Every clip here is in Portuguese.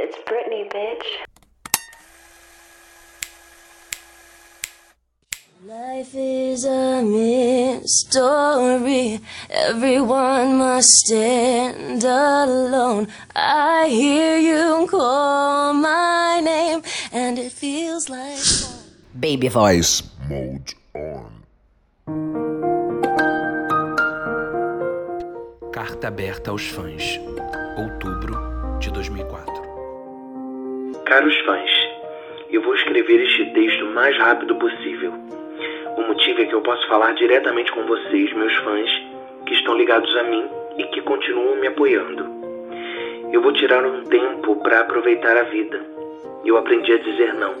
It's Britney, bitch. Life is a mystery. Everyone must stand alone. I hear you call my name, and it feels like. Baby voice. Mode on. Carta aberta aos fãs. Outubro de 2004. Caros fãs, eu vou escrever este texto o mais rápido possível. O motivo é que eu posso falar diretamente com vocês, meus fãs, que estão ligados a mim e que continuam me apoiando. Eu vou tirar um tempo para aproveitar a vida. Eu aprendi a dizer não.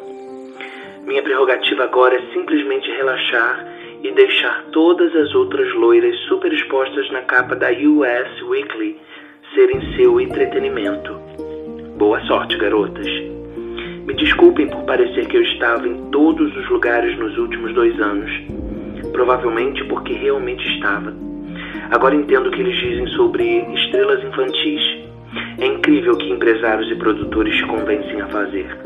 Minha prerrogativa agora é simplesmente relaxar e deixar todas as outras loiras super expostas na capa da US Weekly serem seu entretenimento. Boa sorte, garotas. Me desculpem por parecer que eu estava em todos os lugares nos últimos dois anos. Provavelmente porque realmente estava. Agora entendo o que eles dizem sobre estrelas infantis. É incrível o que empresários e produtores convencem a fazer.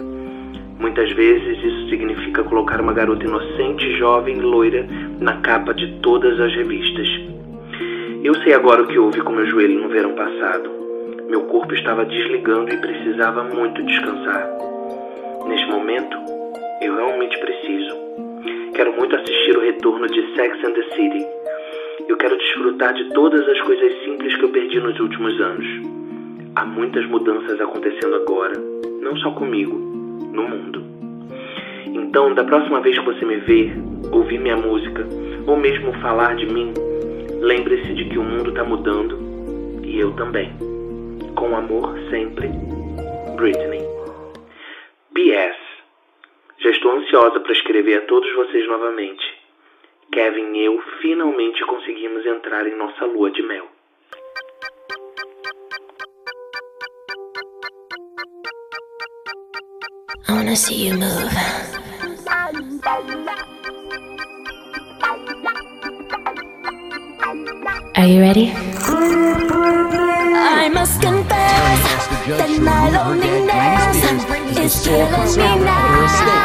Muitas vezes isso significa colocar uma garota inocente, jovem e loira na capa de todas as revistas. Eu sei agora o que houve com meu joelho no verão passado. Meu corpo estava desligando e precisava muito descansar. Neste momento, eu realmente preciso. Quero muito assistir o retorno de Sex and the City. Eu quero desfrutar de todas as coisas simples que eu perdi nos últimos anos. Há muitas mudanças acontecendo agora, não só comigo, no mundo. Então, da próxima vez que você me ver, ouvir minha música, ou mesmo falar de mim, lembre-se de que o mundo está mudando e eu também. Com amor sempre, Britney. Ansiosa para escrever a todos vocês novamente. Kevin e eu finalmente conseguimos entrar em nossa lua de mel. I wanna see you move. Are you ready? I must confess that my loneliness is killing me now.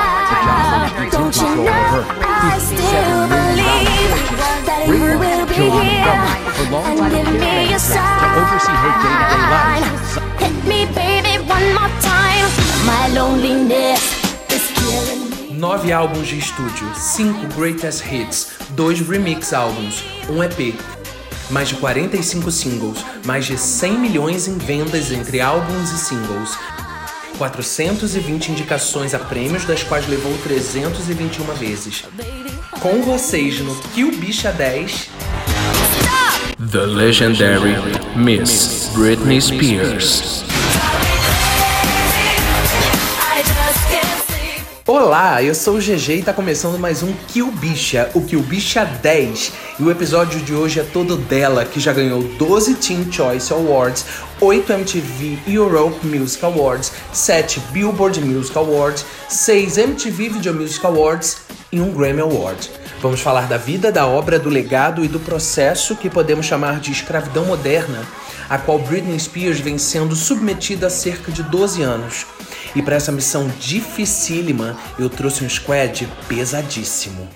Don't you know I still believe that you will be here and give me a sign. Hit me, baby, one more time. My loneliness is killing me. Nove álbuns de estúdio, cinco greatest hits, dois remix álbuns, um EP, mais de 45 singles, mais de 100 milhões em vendas entre álbuns e singles, 420 indicações a prêmios, das quais levou 321 vezes. Com vocês no Kill Bicha 10, The Legendary Miss Britney Spears. Olá, eu sou o GG e tá começando mais um Kill Bicha, o Kill Bicha 10. E o episódio de hoje é todo dela, que já ganhou 12 Teen Choice Awards, 8 MTV Europe Music Awards, 7 Billboard Music Awards, 6 MTV Video Music Awards e um Grammy Award. Vamos falar da vida, da obra, do legado e do processo que podemos chamar de escravidão moderna, a qual Britney Spears vem sendo submetida há cerca de 12 anos. E para essa missão dificílima, eu trouxe um squad pesadíssimo.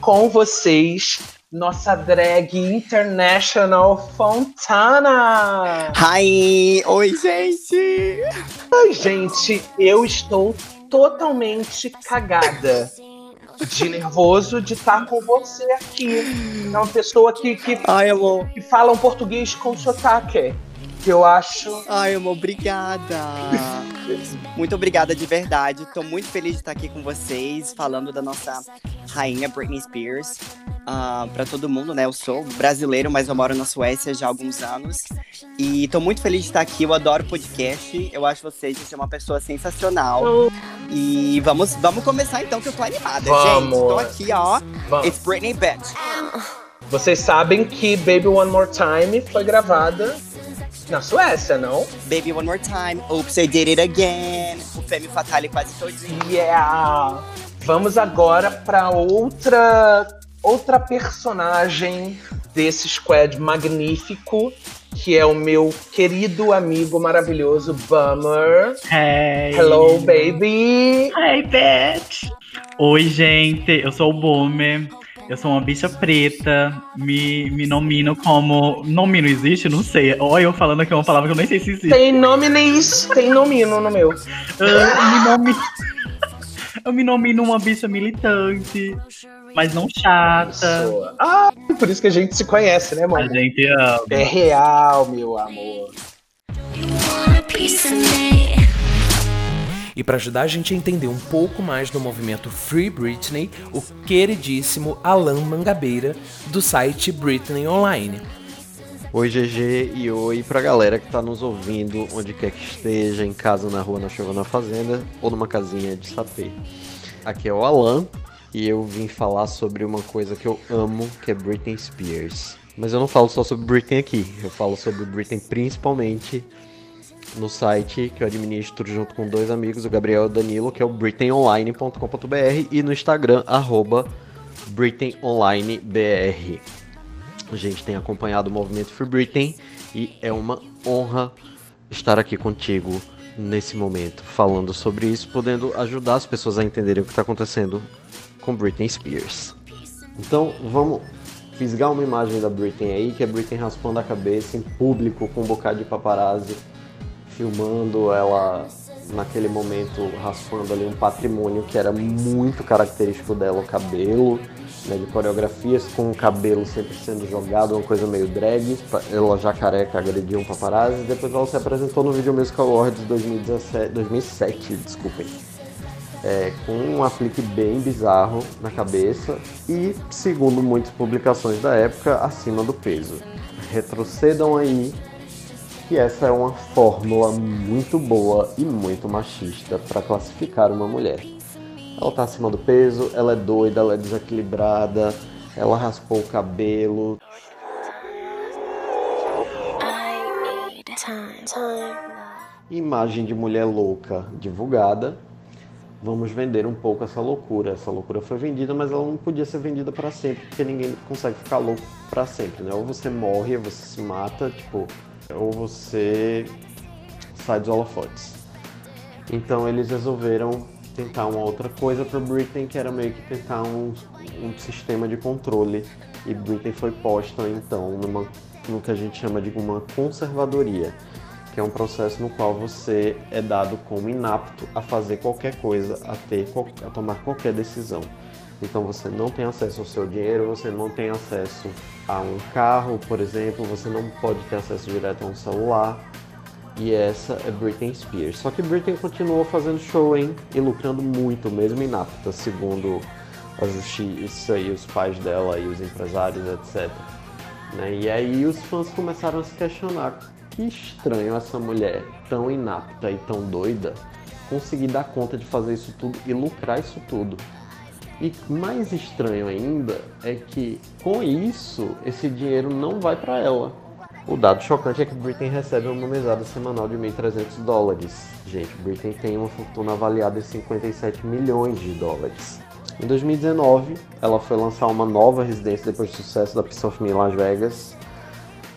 Com vocês, nossa drag international Fontana. Hi! Oi, gente! Ai, gente, eu estou totalmente cagada de nervoso de estar com você aqui. É uma pessoa que, que, Ai, que fala um português com sotaque. Que eu acho. Ai, amor, obrigada. muito obrigada de verdade. Tô muito feliz de estar aqui com vocês, falando da nossa rainha Britney Spears. Ah, pra todo mundo, né? Eu sou brasileiro, mas eu moro na Suécia já há alguns anos. E tô muito feliz de estar aqui. Eu adoro podcast. Eu acho vocês você é uma pessoa sensacional. E vamos, vamos começar então, que eu tô animada, Vamos. gente. Tô aqui, ó. Vamos. It's Britney Bitch. Vocês sabem que Baby One More Time foi gravada na Suécia, não? Baby One More Time. Oops, I did it again. O Femme Fatale quase todinho. Yeah! Vamos agora para outra outra personagem desse squad magnífico, que é o meu querido amigo maravilhoso Bummer. Hey. Hello, baby! Hey, bitch! Oi, gente, eu sou o Boomer. Eu sou uma bicha preta, me, me nomino como. Nomino existe? Não sei. Olha, eu falando aqui uma palavra que eu nem sei se existe. Tem nome nem isso, tem nomino no meu. Eu me nomino, eu me nomino uma bicha militante, mas não chata. Pessoa. Ah, por isso que a gente se conhece, né, A mano? gente ama. É real, meu amor. E para ajudar a gente a entender um pouco mais do movimento Free Britney, o queridíssimo Alan Mangabeira, do site Britney Online. Oi GG e oi pra galera que tá nos ouvindo, onde quer que esteja, em casa, na rua, na chuva, na fazenda ou numa casinha de sapê. Aqui é o Alan e eu vim falar sobre uma coisa que eu amo, que é Britney Spears. Mas eu não falo só sobre Britney aqui, eu falo sobre Britney principalmente no site que eu administro junto com dois amigos, o Gabriel e o Danilo, que é o britneyonline.com.br e no Instagram, arroba britneyonlinebr. A gente tem acompanhado o movimento Free Britney e é uma honra estar aqui contigo nesse momento, falando sobre isso, podendo ajudar as pessoas a entenderem o que está acontecendo com Britney Spears. Então, vamos fisgar uma imagem da Britney aí, que é Britney raspando a cabeça em público com um bocado de paparazzi filmando ela naquele momento raspando ali um patrimônio que era muito característico dela, o cabelo, né, de coreografias com o cabelo sempre sendo jogado, uma coisa meio drag, ela já careca agrediu um paparazzi, depois ela se apresentou no Video Music Awards 2017, 2007, desculpem, é, com um aplique bem bizarro na cabeça e, segundo muitas publicações da época, acima do peso. Retrocedam aí que essa é uma fórmula muito boa e muito machista para classificar uma mulher. Ela tá acima do peso, ela é doida, ela é desequilibrada, ela raspou o cabelo. Imagem de mulher louca divulgada. Vamos vender um pouco essa loucura. Essa loucura foi vendida, mas ela não podia ser vendida para sempre, porque ninguém consegue ficar louco para sempre, né? Ou você morre, ou você se mata, tipo, ou você sai dos holofotes. Então eles resolveram tentar uma outra coisa para Britney, que era meio que tentar um, um sistema de controle. E Britney foi posta então numa, no que a gente chama de uma conservadoria, que é um processo no qual você é dado como inapto a fazer qualquer coisa, a ter a tomar qualquer decisão. Então você não tem acesso ao seu dinheiro, você não tem acesso a um carro, por exemplo, você não pode ter acesso direto a um celular. E essa é Britney Spears. Só que Britney continuou fazendo show, hein? E lucrando muito, mesmo inapta, segundo a justiça e os pais dela e os empresários, etc. Né? E aí os fãs começaram a se questionar. Que estranho essa mulher tão inapta e tão doida conseguir dar conta de fazer isso tudo e lucrar isso tudo. E mais estranho ainda é que com isso esse dinheiro não vai para ela. O dado chocante é que Britney recebe uma mesada semanal de 1.300 dólares. Gente, Britney tem uma fortuna avaliada em 57 milhões de dólares. Em 2019, ela foi lançar uma nova residência depois do sucesso da Piece of Me em Las Vegas.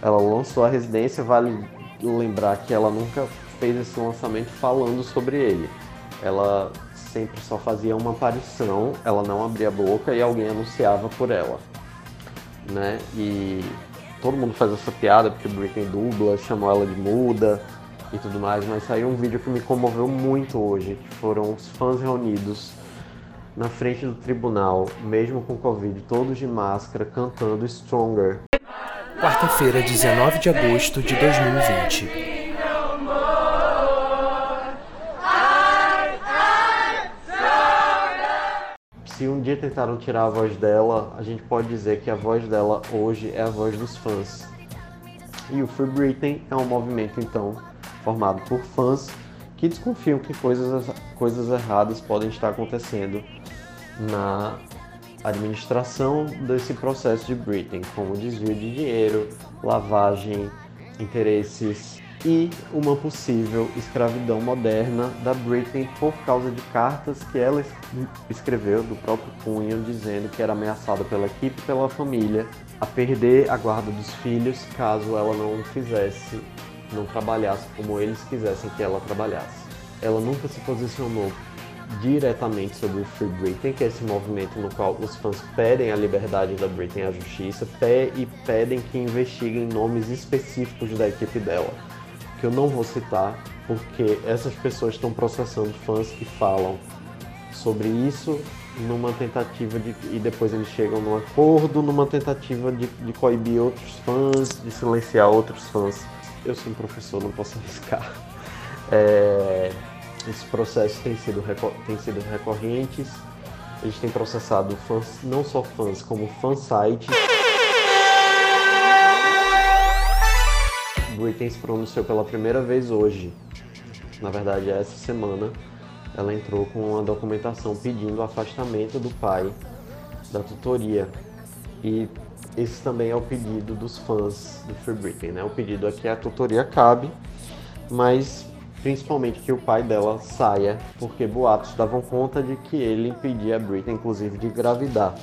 Ela lançou a residência, vale lembrar que ela nunca fez esse lançamento falando sobre ele. Ela sempre só fazia uma aparição, ela não abria a boca e alguém anunciava por ela, né? E todo mundo faz essa piada porque Britney dubla, chamou ela de muda e tudo mais, mas saiu um vídeo que me comoveu muito hoje, que foram os fãs reunidos na frente do tribunal, mesmo com Covid, todos de máscara, cantando Stronger. Quarta-feira, 19 de agosto de 2020. Se um dia tentaram tirar a voz dela, a gente pode dizer que a voz dela hoje é a voz dos fãs. E o Free Britney é um movimento, então, formado por fãs que desconfiam que coisas, coisas erradas podem estar acontecendo na administração desse processo de Britney, como desvio de dinheiro, lavagem, interesses e uma possível escravidão moderna da Britney por causa de cartas que ela es- escreveu do próprio punho dizendo que era ameaçada pela equipe e pela família a perder a guarda dos filhos caso ela não fizesse, não trabalhasse como eles quisessem que ela trabalhasse. Ela nunca se posicionou diretamente sobre o Free Britain, que é esse movimento no qual os fãs pedem a liberdade da Britain à justiça e pedem que investiguem nomes específicos da equipe dela, que eu não vou citar, porque essas pessoas estão processando fãs que falam sobre isso numa tentativa de. e depois eles chegam num acordo, numa tentativa de, de coibir outros fãs, de silenciar outros fãs. Eu sou um professor, não posso arriscar. É, esse processo tem sido, tem sido recorrentes. Eles têm processado fãs, não só fãs, como fansites. Britney se pronunciou pela primeira vez hoje. Na verdade, essa semana. Ela entrou com uma documentação pedindo o afastamento do pai da tutoria. E esse também é o pedido dos fãs do Free Britney, né? O pedido é que a tutoria cabe, mas principalmente que o pai dela saia, porque boatos davam conta de que ele impedia a Britney, inclusive, de engravidar,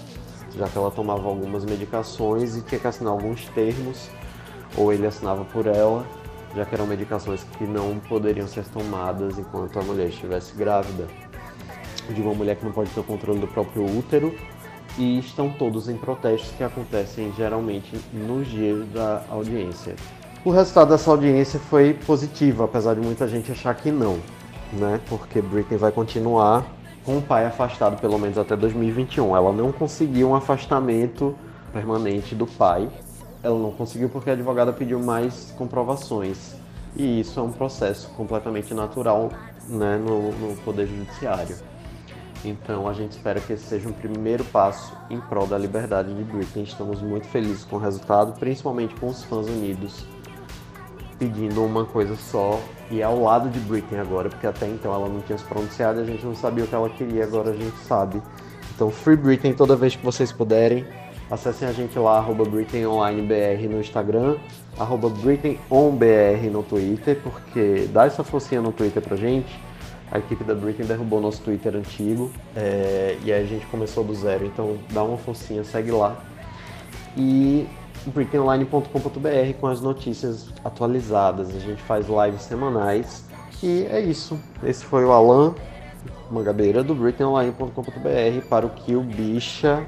já que ela tomava algumas medicações e tinha que assinar alguns termos, ou ele assinava por ela, já que eram medicações que não poderiam ser tomadas enquanto a mulher estivesse grávida. De uma mulher que não pode ter o controle do próprio útero, e estão todos em protestos que acontecem geralmente nos dias da audiência. O resultado dessa audiência foi positivo, apesar de muita gente achar que não, né? Porque Britney vai continuar com o pai afastado pelo menos até 2021. Ela não conseguiu um afastamento permanente do pai. Ela não conseguiu porque a advogada pediu mais comprovações. E isso é um processo completamente natural né, no, no Poder Judiciário. Então a gente espera que esse seja um primeiro passo em prol da liberdade de Britney. Estamos muito felizes com o resultado, principalmente com os fãs unidos pedindo uma coisa só e é ao lado de Britney agora, porque até então ela não tinha se pronunciado a gente não sabia o que ela queria, agora a gente sabe. Então Free Britney toda vez que vocês puderem. Acessem a gente lá, arroba BritneyOnlineBR no Instagram, arroba BritneyOnBR no Twitter, porque dá essa forcinha no Twitter pra gente. A equipe da Britney derrubou nosso Twitter antigo é, e aí a gente começou do zero, então dá uma forcinha, segue lá. E britneyonline.com.br com as notícias atualizadas. A gente faz lives semanais. E é isso. Esse foi o Alan Mangabeira do britneyonline.com.br para o Kill Bicha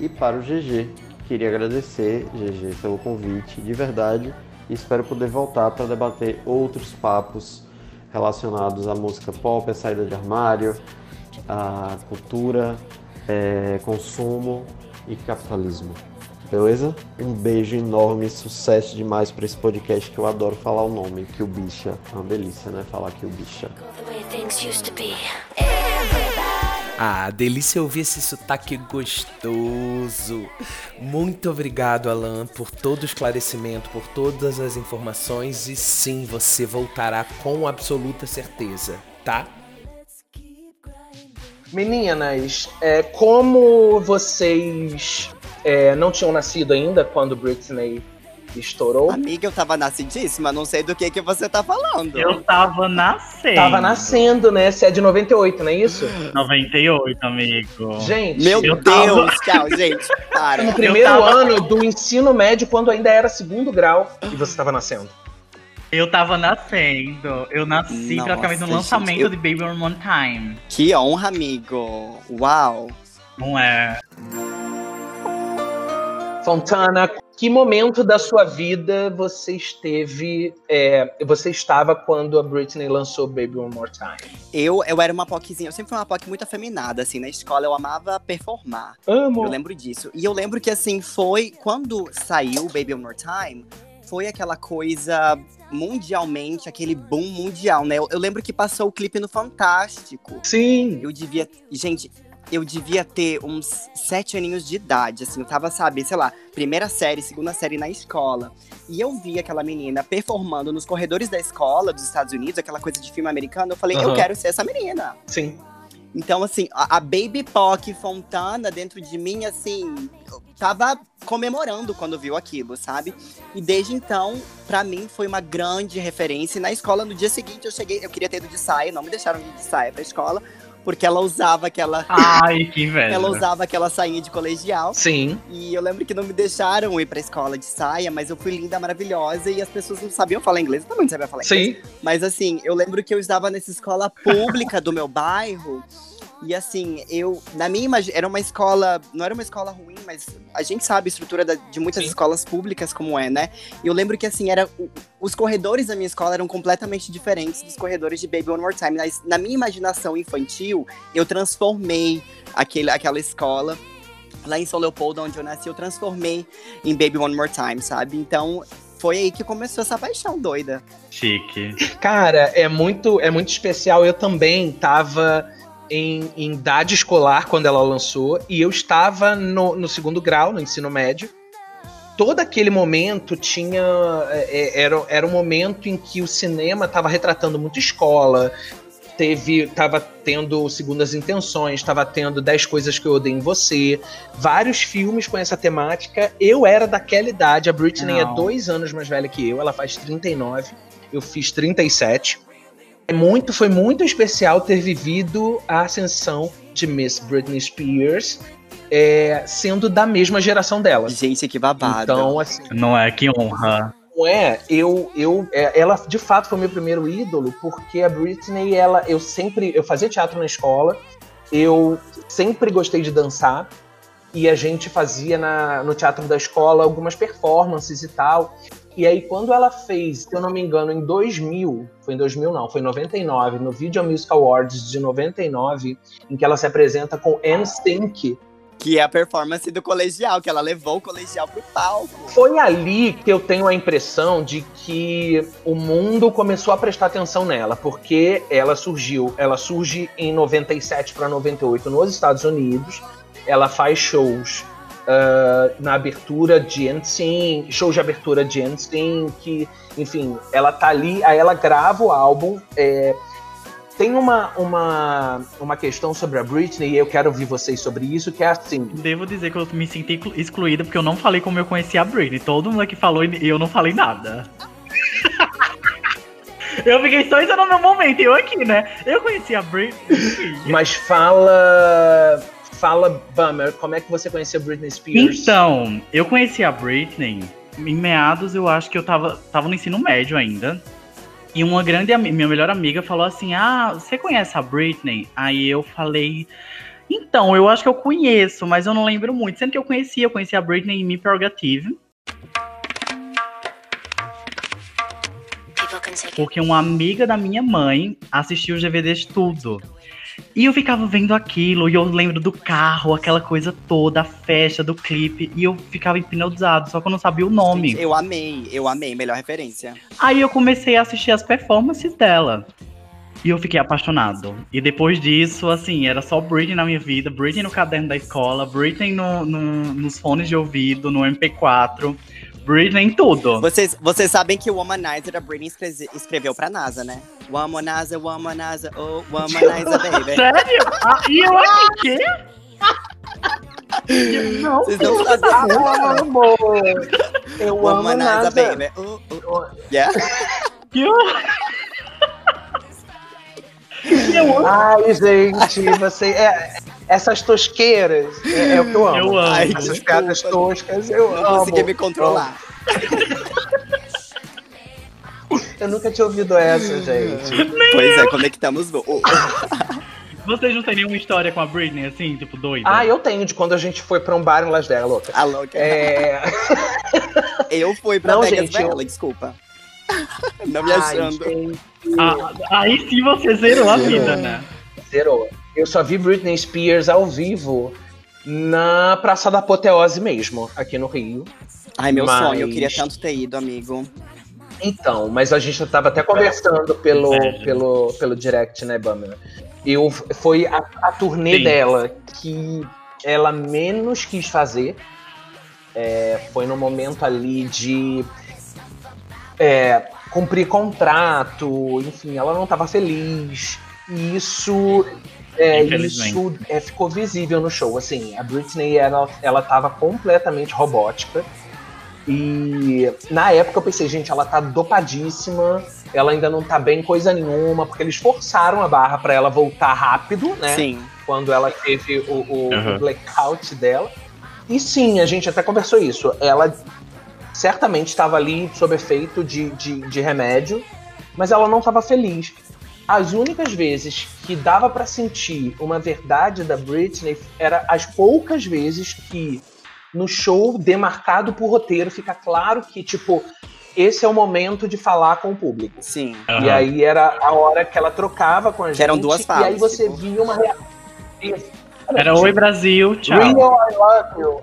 e para o GG. Queria agradecer, GG, pelo convite, de verdade. E espero poder voltar para debater outros papos relacionados à música pop, à saída de armário, à cultura, é, consumo e capitalismo. Beleza? Um beijo enorme, sucesso demais para esse podcast que eu adoro falar o nome, que o bicha. É uma delícia, né? Falar que o bicha. Ah, delícia ouvir esse sotaque gostoso. Muito obrigado, Alan, por todo o esclarecimento, por todas as informações. E sim, você voltará com absoluta certeza, tá? Meninas, é, como vocês é, não tinham nascido ainda quando Britney estourou? Amiga, eu tava nascidíssima, não sei do que, que você tá falando. Eu tava nascendo. Tava nascendo, né? Você é de 98, não é isso? 98, amigo. Gente, Meu Eu Deus, tava- tchau, gente. Para. no primeiro tava- ano do ensino médio, quando ainda era segundo grau, e você estava nascendo. Eu tava nascendo. Eu nasci Nossa, praticamente no gente, lançamento eu- de Baby One More Time. Que honra, amigo. Uau. Não é? Fontana, que momento da sua vida você esteve, é, você estava quando a Britney lançou Baby One More Time? Eu, eu era uma POCzinha, eu sempre fui uma POC muito afeminada, assim, na escola eu amava performar. Amo. Eu lembro disso. E eu lembro que, assim, foi quando saiu Baby One More Time, foi aquela coisa mundialmente, aquele boom mundial, né? Eu, eu lembro que passou o clipe no Fantástico. Sim. Eu devia. Gente, eu devia ter uns sete aninhos de idade, assim, eu tava, sabe, sei lá, primeira série, segunda série na escola. E eu vi aquela menina performando nos corredores da escola dos Estados Unidos, aquela coisa de filme americano. Eu falei, eu Aham. quero ser essa menina. Sim. Então, assim, a, a Baby Pock Fontana dentro de mim, assim, eu tava comemorando quando viu aquilo, sabe? E desde então, pra mim, foi uma grande referência. E na escola, no dia seguinte, eu cheguei, eu queria ter ido de saia, não me deixaram ir de saia pra escola, porque ela usava aquela. Ai, que inveja. Ela usava aquela sainha de colegial. Sim. E eu lembro que não me deixaram ir pra escola de saia, mas eu fui linda, maravilhosa, e as pessoas não sabiam falar inglês. Eu também não sabia falar inglês. Sim. Mas assim, eu lembro que eu estava nessa escola pública do meu bairro. E assim, eu, na minha imagem, era uma escola, não era uma escola ruim, mas a gente sabe a estrutura da- de muitas Sim. escolas públicas como é, né? E eu lembro que assim, era, o- os corredores da minha escola eram completamente diferentes dos corredores de Baby One More Time. Mas na minha imaginação infantil, eu transformei aquele, aquela escola lá em São Leopoldo, onde eu nasci, eu transformei em Baby One More Time, sabe? Então, foi aí que começou essa paixão doida. Chique. Cara, é muito, é muito especial. Eu também tava em, em idade escolar quando ela lançou, e eu estava no, no segundo grau, no ensino médio. Todo aquele momento tinha. é, é, Era, era um momento em que o cinema estava retratando muito escola. Teve, tava tendo Segundas Intenções, estava tendo 10 Coisas que Eu Odeio em Você, vários filmes com essa temática. Eu era daquela idade, a Britney é Não. dois anos mais velha que eu, ela faz 39 eu fiz 37. É muito, foi muito especial ter vivido a ascensão de Miss Britney Spears, é, sendo da mesma geração dela. Gente, que babado. Então, assim, Não é? Que honra. Não é, eu, eu, é, ela de fato foi meu primeiro ídolo, porque a Britney, ela, eu sempre, eu fazia teatro na escola, eu sempre gostei de dançar, e a gente fazia na, no teatro da escola algumas performances e tal. E aí, quando ela fez, se eu não me engano, em 2000, foi em 2000 não, foi em 99, no Video Music Awards de 99, em que ela se apresenta com NSYNC, Que é a performance do colegial, que ela levou o colegial pro palco. Foi ali que eu tenho a impressão de que o mundo começou a prestar atenção nela, porque ela surgiu, ela surge em 97 para 98 nos Estados Unidos, ela faz shows ah, na abertura de NSYNC, shows de abertura de NSYNC, enfim, ela tá ali, aí ela grava o álbum, é, tem uma, uma, uma questão sobre a Britney, e eu quero ouvir vocês sobre isso, que é assim, Devo dizer que eu me senti exclu- excluída porque eu não falei como eu conheci a Britney. Todo mundo aqui falou e eu não falei nada. eu fiquei só isso no meu momento, eu aqui, né? Eu conheci a Britney. Mas fala. Fala, Bummer, como é que você conheceu Britney Spears? Então, eu conheci a Britney em meados, eu acho que eu tava, tava no ensino médio ainda. E uma grande minha melhor amiga falou assim: Ah, você conhece a Britney? Aí eu falei. Então, eu acho que eu conheço, mas eu não lembro muito. Sendo que eu conhecia, eu conheci a Britney em Me Prerogative. Porque uma amiga da minha mãe assistiu os DVDs tudo. E eu ficava vendo aquilo, e eu lembro do carro, aquela coisa toda, a festa do clipe, e eu ficava hipnotizado, só que eu não sabia o nome. Eu amei, eu amei, melhor referência. Aí eu comecei a assistir as performances dela. E eu fiquei apaixonado. E depois disso, assim, era só Britney na minha vida, Britney no caderno da escola, Britney no, no- nos fones de ouvido, no MP4, Britney em tudo. Vocês, vocês sabem que o Womanizer a Britney escreve- escreveu pra NASA, né? Womanizer, Womanizer, oh, Womanizer, baby. Sério? Ah, e eu aqui, quê? Não, Vocês não sabem. Ah, amor! Eu amo Womanizer, nada. baby. Oh, oh. Yeah. que eu... eu Ai, gente, você. é- essas tosqueiras é, é o que eu amo. Eu amo. Ai, Essas desculpa. piadas toscas, eu Não amo. consegui me controlar. Eu nunca tinha ouvido essa, gente. Pois é, conectamos. Vocês não têm nenhuma história com a Britney, assim, tipo, doida? Ah, eu tenho de quando a gente foi pra um bar em Las Vegas, louca. A louca. É. Eu fui pra Não, Vegas gente, eu- Vela, desculpa. Não me Ai, achando. gente, Ah, aí sim você zerou a vida, né? Zerou. Eu só vi Britney Spears ao vivo na Praça da Apoteose mesmo, aqui no Rio. Ai, meu Mas- sonho, eu queria tanto ter ido, amigo. Então, mas a gente tava até conversando pelo, Inveja. pelo, pelo direct, né, Bummer? Eu, foi a, a turnê Sim. dela que ela menos quis fazer. É, foi no momento ali de é, cumprir contrato, enfim, ela não tava feliz. E isso, é, isso é, ficou visível no show. Assim, a Britney ela, ela tava completamente robótica. E na época eu pensei, gente, ela tá dopadíssima, ela ainda não tá bem coisa nenhuma, porque eles forçaram a barra para ela voltar rápido, né? Sim. Quando ela teve o, o Uhum. blackout dela. E sim, a gente até conversou isso. Ela certamente estava ali sob efeito de, de, de remédio, mas ela não estava feliz. As únicas vezes que dava para sentir uma verdade da Britney era as poucas vezes que no show demarcado por roteiro fica claro que tipo esse é o momento de falar com o público. Sim. E Aham. aí era a hora que ela trocava com a gente. eram duas E falas, aí você tipo. via uma reação. Era Oi Brasil, tchau. Real I love you.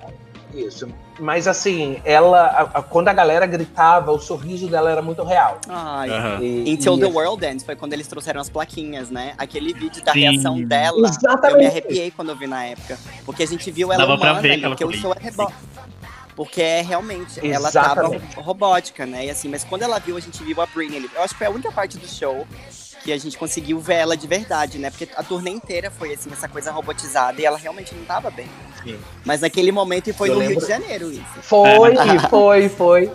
Isso. Mas assim, ela. a- a- quando a galera gritava, o sorriso dela era muito real. Ai. Aham. E- Until e- the World Ends foi quando eles trouxeram as plaquinhas, né? Aquele vídeo da Sim. reação dela. Eu me Exatamente. arrepiei quando eu vi na época. Porque a gente viu ela Dava humana ver ela porque o show é rebo... Porque é realmente, ela tava Exatamente. ro- robótica, né? E assim, mas quando ela viu, a gente viu a Britney. Eu acho que foi a única parte do show que a gente conseguiu ver ela de verdade, né? Porque a turnê inteira foi assim, essa coisa robotizada e ela realmente não tava bem. Sim. Mas naquele momento e foi Eu no Rio lembro- de Janeiro isso. Foi, foi, foi.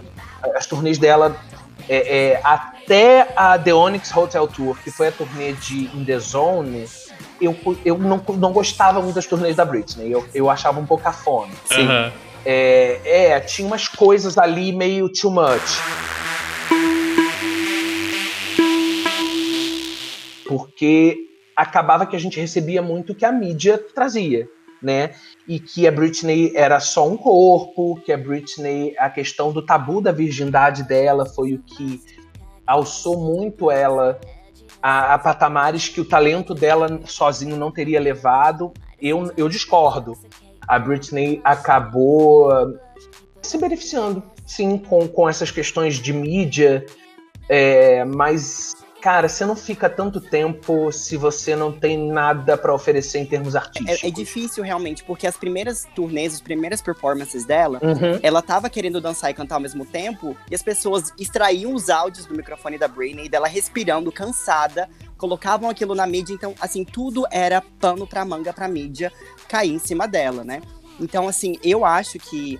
As turnês dela. é, é, até a The Onyx Hotel Tour, que foi a turnê de In The Zone, eu, eu não, não gostava muito das turnês da Britney. Eu, eu achava um pouco afome. Sim. Aham. É, é, tinha umas coisas ali meio too much. Porque acabava que a gente recebia muito o que a mídia trazia, né? E que a Britney era só um corpo, que a Britney, a questão do tabu da virgindade dela foi o que alçou muito ela a, a patamares que o talento dela sozinho não teria levado. Eu, eu discordo a Britney acabou ah, se beneficiando, sim, com, com essas questões de mídia. é, mas, cara, você não fica tanto tempo se você não tem nada pra oferecer em termos artísticos. É, é difícil realmente, porque as primeiras turnês, as primeiras performances dela, Uhum. ela tava querendo dançar e cantar ao mesmo tempo, e as pessoas extraíam os áudios do microfone da Britney, dela respirando, cansada, colocavam aquilo na mídia, então, assim, tudo era pano pra manga pra mídia cair em cima dela, né? Então, assim, eu acho que.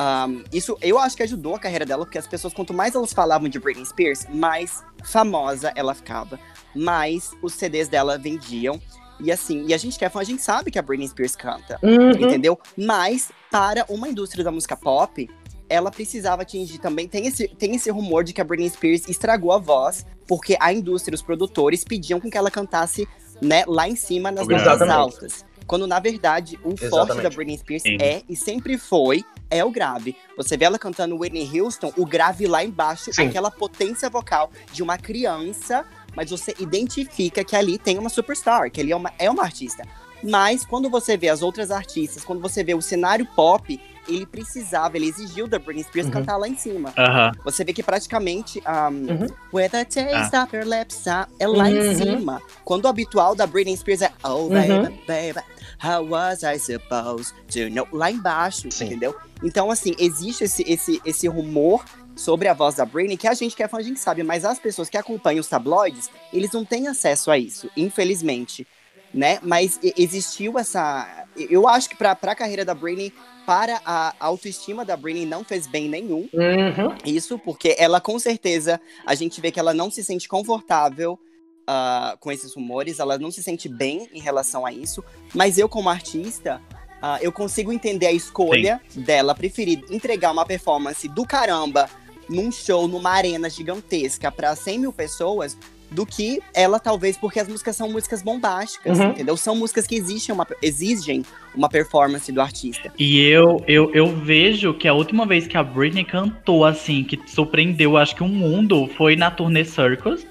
Um, isso eu acho que ajudou a carreira dela, porque as pessoas, quanto mais elas falavam de Britney Spears, mais famosa ela ficava, mais os CDs dela vendiam. E assim, e a gente que é fã, a gente sabe que a Britney Spears canta Uhum. entendeu? Mas para uma indústria da música pop, ela precisava atingir também. Tem esse, tem esse rumor de que a Britney Spears estragou a voz, porque a indústria, os produtores pediam com que ela cantasse né, lá em cima nas notas altas. Quando na verdade o forte Exatamente. da Britney Spears Sim. é e sempre foi é o grave. Você vê ela cantando Whitney Houston, o grave lá embaixo, Sim. aquela potência vocal de uma criança, mas você identifica que ali tem uma superstar, que ali é uma, é uma artista. Mas quando você vê as outras artistas, quando você vê o cenário pop, ele precisava, ele exigiu da Britney Spears Uhum. cantar lá em cima. Aham. Você vê que praticamente um, Uhum. With the taste of your lips uh, é lá em Uhum. cima. Quando o habitual da Britney Spears é Oh Uhum. baby, baby, how was I supposed to know? Lá embaixo, Sim. entendeu? Então, assim, existe esse, esse, esse rumor sobre a voz da Britney que a gente que é fã, a gente sabe, mas as pessoas que acompanham os tabloides, eles não têm acesso a isso, infelizmente. Né? Mas existiu essa. Eu acho que pra, pra carreira da Britney, para a autoestima da Britney, não fez bem nenhum. Uhum. Isso porque ela, com certeza, a gente vê que ela não se sente confortável ah, com esses rumores, ela não se sente bem em relação a isso. Mas eu, como artista, ah, eu consigo entender a escolha dela preferir entregar uma performance do caramba num show, numa arena gigantesca para 100 mil pessoas. Do que ela, talvez, porque as músicas são músicas bombásticas, Uhum. entendeu? São músicas que exigem uma, exigem uma performance do artista. E eu, eu, eu vejo que a última vez que a Britney cantou, assim, que surpreendeu, acho que o mundo, foi na turnê Circus.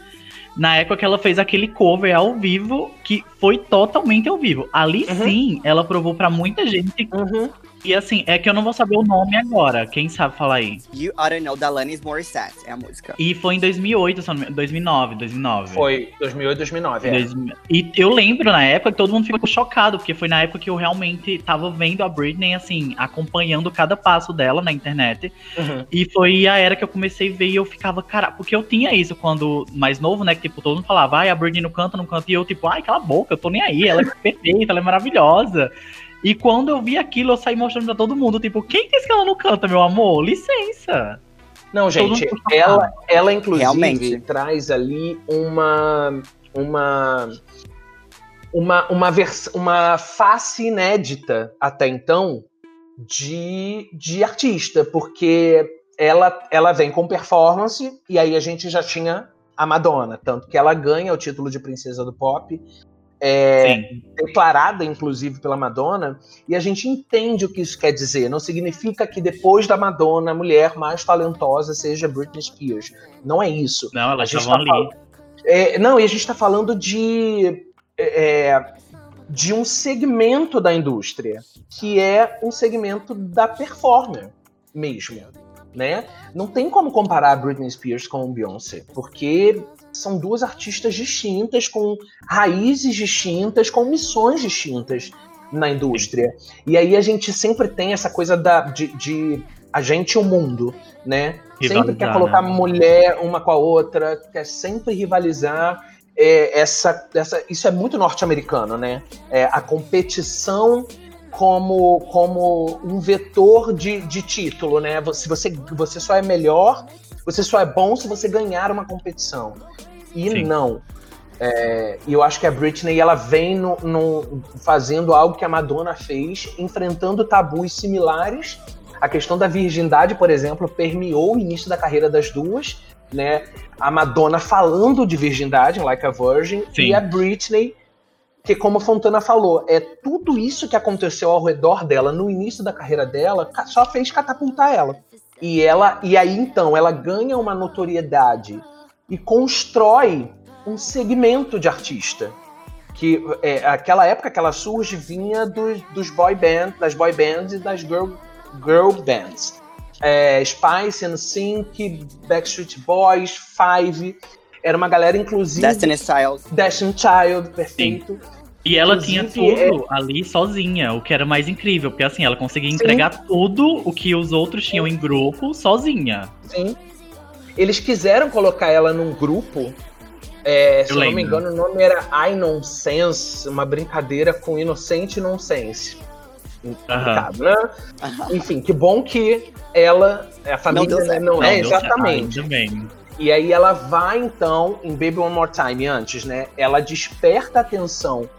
Na época que ela fez aquele cover ao vivo, que foi totalmente ao vivo. Ali Uhum. sim, ela provou pra muita gente. Uhum. E assim, é que eu não vou saber o nome agora. Quem sabe falar aí? You to Know, da Alanis Morissette, é a música. E foi em 2008, se eu não me engano, 2009, 2009. Foi 2008, 2009. É. 2000. E eu lembro na época que todo mundo ficou chocado, porque foi na época que eu realmente tava vendo a Britney, assim, acompanhando cada passo dela na internet. Uhum. E foi a era que eu comecei a ver e eu ficava, cara, porque eu tinha isso quando mais novo, né? Que tipo, todo mundo falava, ai, a Britney não canta, não canta. E eu, tipo, ai, cala a boca, eu tô nem aí, ela é perfeita, ela é maravilhosa. E quando eu vi aquilo, eu saí mostrando pra todo mundo, tipo, quem disse que ela não canta, meu amor? Licença. Não, gente, ela, ela inclusive Realmente. traz ali uma uma uma uma, vers uma face inédita até então de, de artista, porque ela ela vem com performance e aí a gente já tinha a Madonna, tanto que ela ganha o título de princesa do pop. É, declarada, inclusive, pela Madonna, e a gente entende o que isso quer dizer. Não significa que depois da Madonna, a mulher mais talentosa seja Britney Spears. Não é isso. Não, A elas gente estavam tá ali. É, não, e a gente está falando de, é, de um segmento da indústria, que é um segmento da performer mesmo. Né? Não tem como comparar Britney Spears com o Beyoncé, porque são duas artistas distintas, com raízes distintas, com missões distintas na indústria. E aí a gente sempre tem essa coisa da, de, de a gente e o mundo, né? Sempre quer Rivalizar, colocar né? mulher uma com a outra, quer sempre rivalizar. É, essa, essa, isso é muito norte-americano, né? É, a competição como, como um vetor de, de título, né? Se você, você só é melhor, você só é bom se você ganhar uma competição. E Sim. não. É, E eu acho que a Britney ela vem no, no- fazendo algo que a Madonna fez, enfrentando tabus similares. A questão da virgindade, por exemplo, permeou o início da carreira das duas. Né? A Madonna falando de virgindade, Like a Virgin, Sim. e a Britney, que como a Fontana falou, é tudo isso que aconteceu ao redor dela no início da carreira dela, só fez catapultar ela. E ela e aí então ela ganha uma notoriedade e constrói um segmento de artista que é, aquela época que ela surge vinha dos, dos boy band, das boy bands e das girl, girl bands. É, Spice, NSYNC, Backstreet Boys, Five, era uma galera inclusive Destiny Child. Destiny Child, perfeito. E ela Inclusive, tinha tudo ali sozinha, o que era mais incrível, porque assim, ela conseguia entregar tudo o que os outros tinham em grupo sozinha. Sim. Eles quiseram colocar ela num grupo. é, se eu, não me engano, o nome era I Nonsense, uma brincadeira com inocente nonsense. Complicado, né? Enfim, que bom que ela, a família deu certo. não, é exatamente. E aí ela vai então em Baby One More Time antes, né? Ela desperta a atenção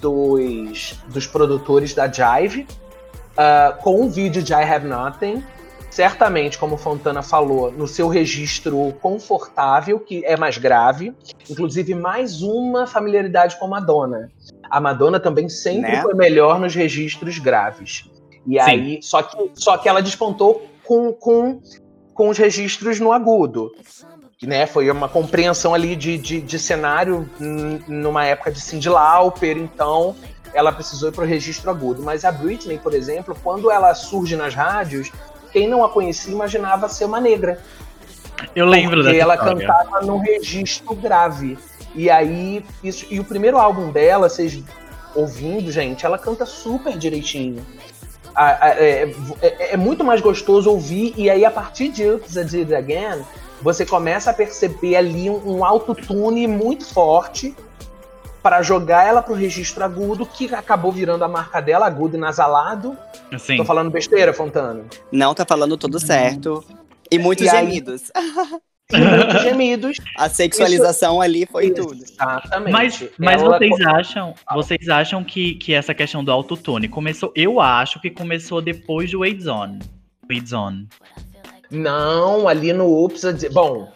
dos, dos produtores da Jive ah, com o vídeo de I Have Nothing. Certamente, como Fontana falou, no seu registro confortável, que é mais grave. Inclusive, mais uma familiaridade com Madonna. A Madonna também sempre Né? foi melhor nos registros graves. E aí, só que, só que ela despontou com, com, com os registros no agudo né, foi uma compreensão ali de, de, de cenário numa época de Cyndi Lauper, então ela precisou ir para o registro agudo. Mas a Britney, por exemplo, quando ela surge nas rádios, quem não a conhecia imaginava ser uma negra, Eu lembro porque dessa ela história. cantava num registro grave. E aí, isso, e o primeiro álbum dela, vocês ouvindo, gente, ela canta super direitinho. A- a- é, é- é muito mais gostoso ouvir, e aí a partir de Oops, I Did It Again, você começa a perceber ali um, um autotune muito forte para jogar ela pro registro agudo, que acabou virando a marca dela, agudo e nasalado. Assim, Tô falando besteira, Fontana? Não, tá falando tudo certo. E muitos E aí- gemidos. E muitos gemidos. A sexualização ali foi tudo. Exatamente. Mas, mas Ela- vocês acham, vocês acham que, que essa questão do autotune começou? Eu acho que começou depois do Wade Zone. Wade Zone. Não, ali no Did- bom,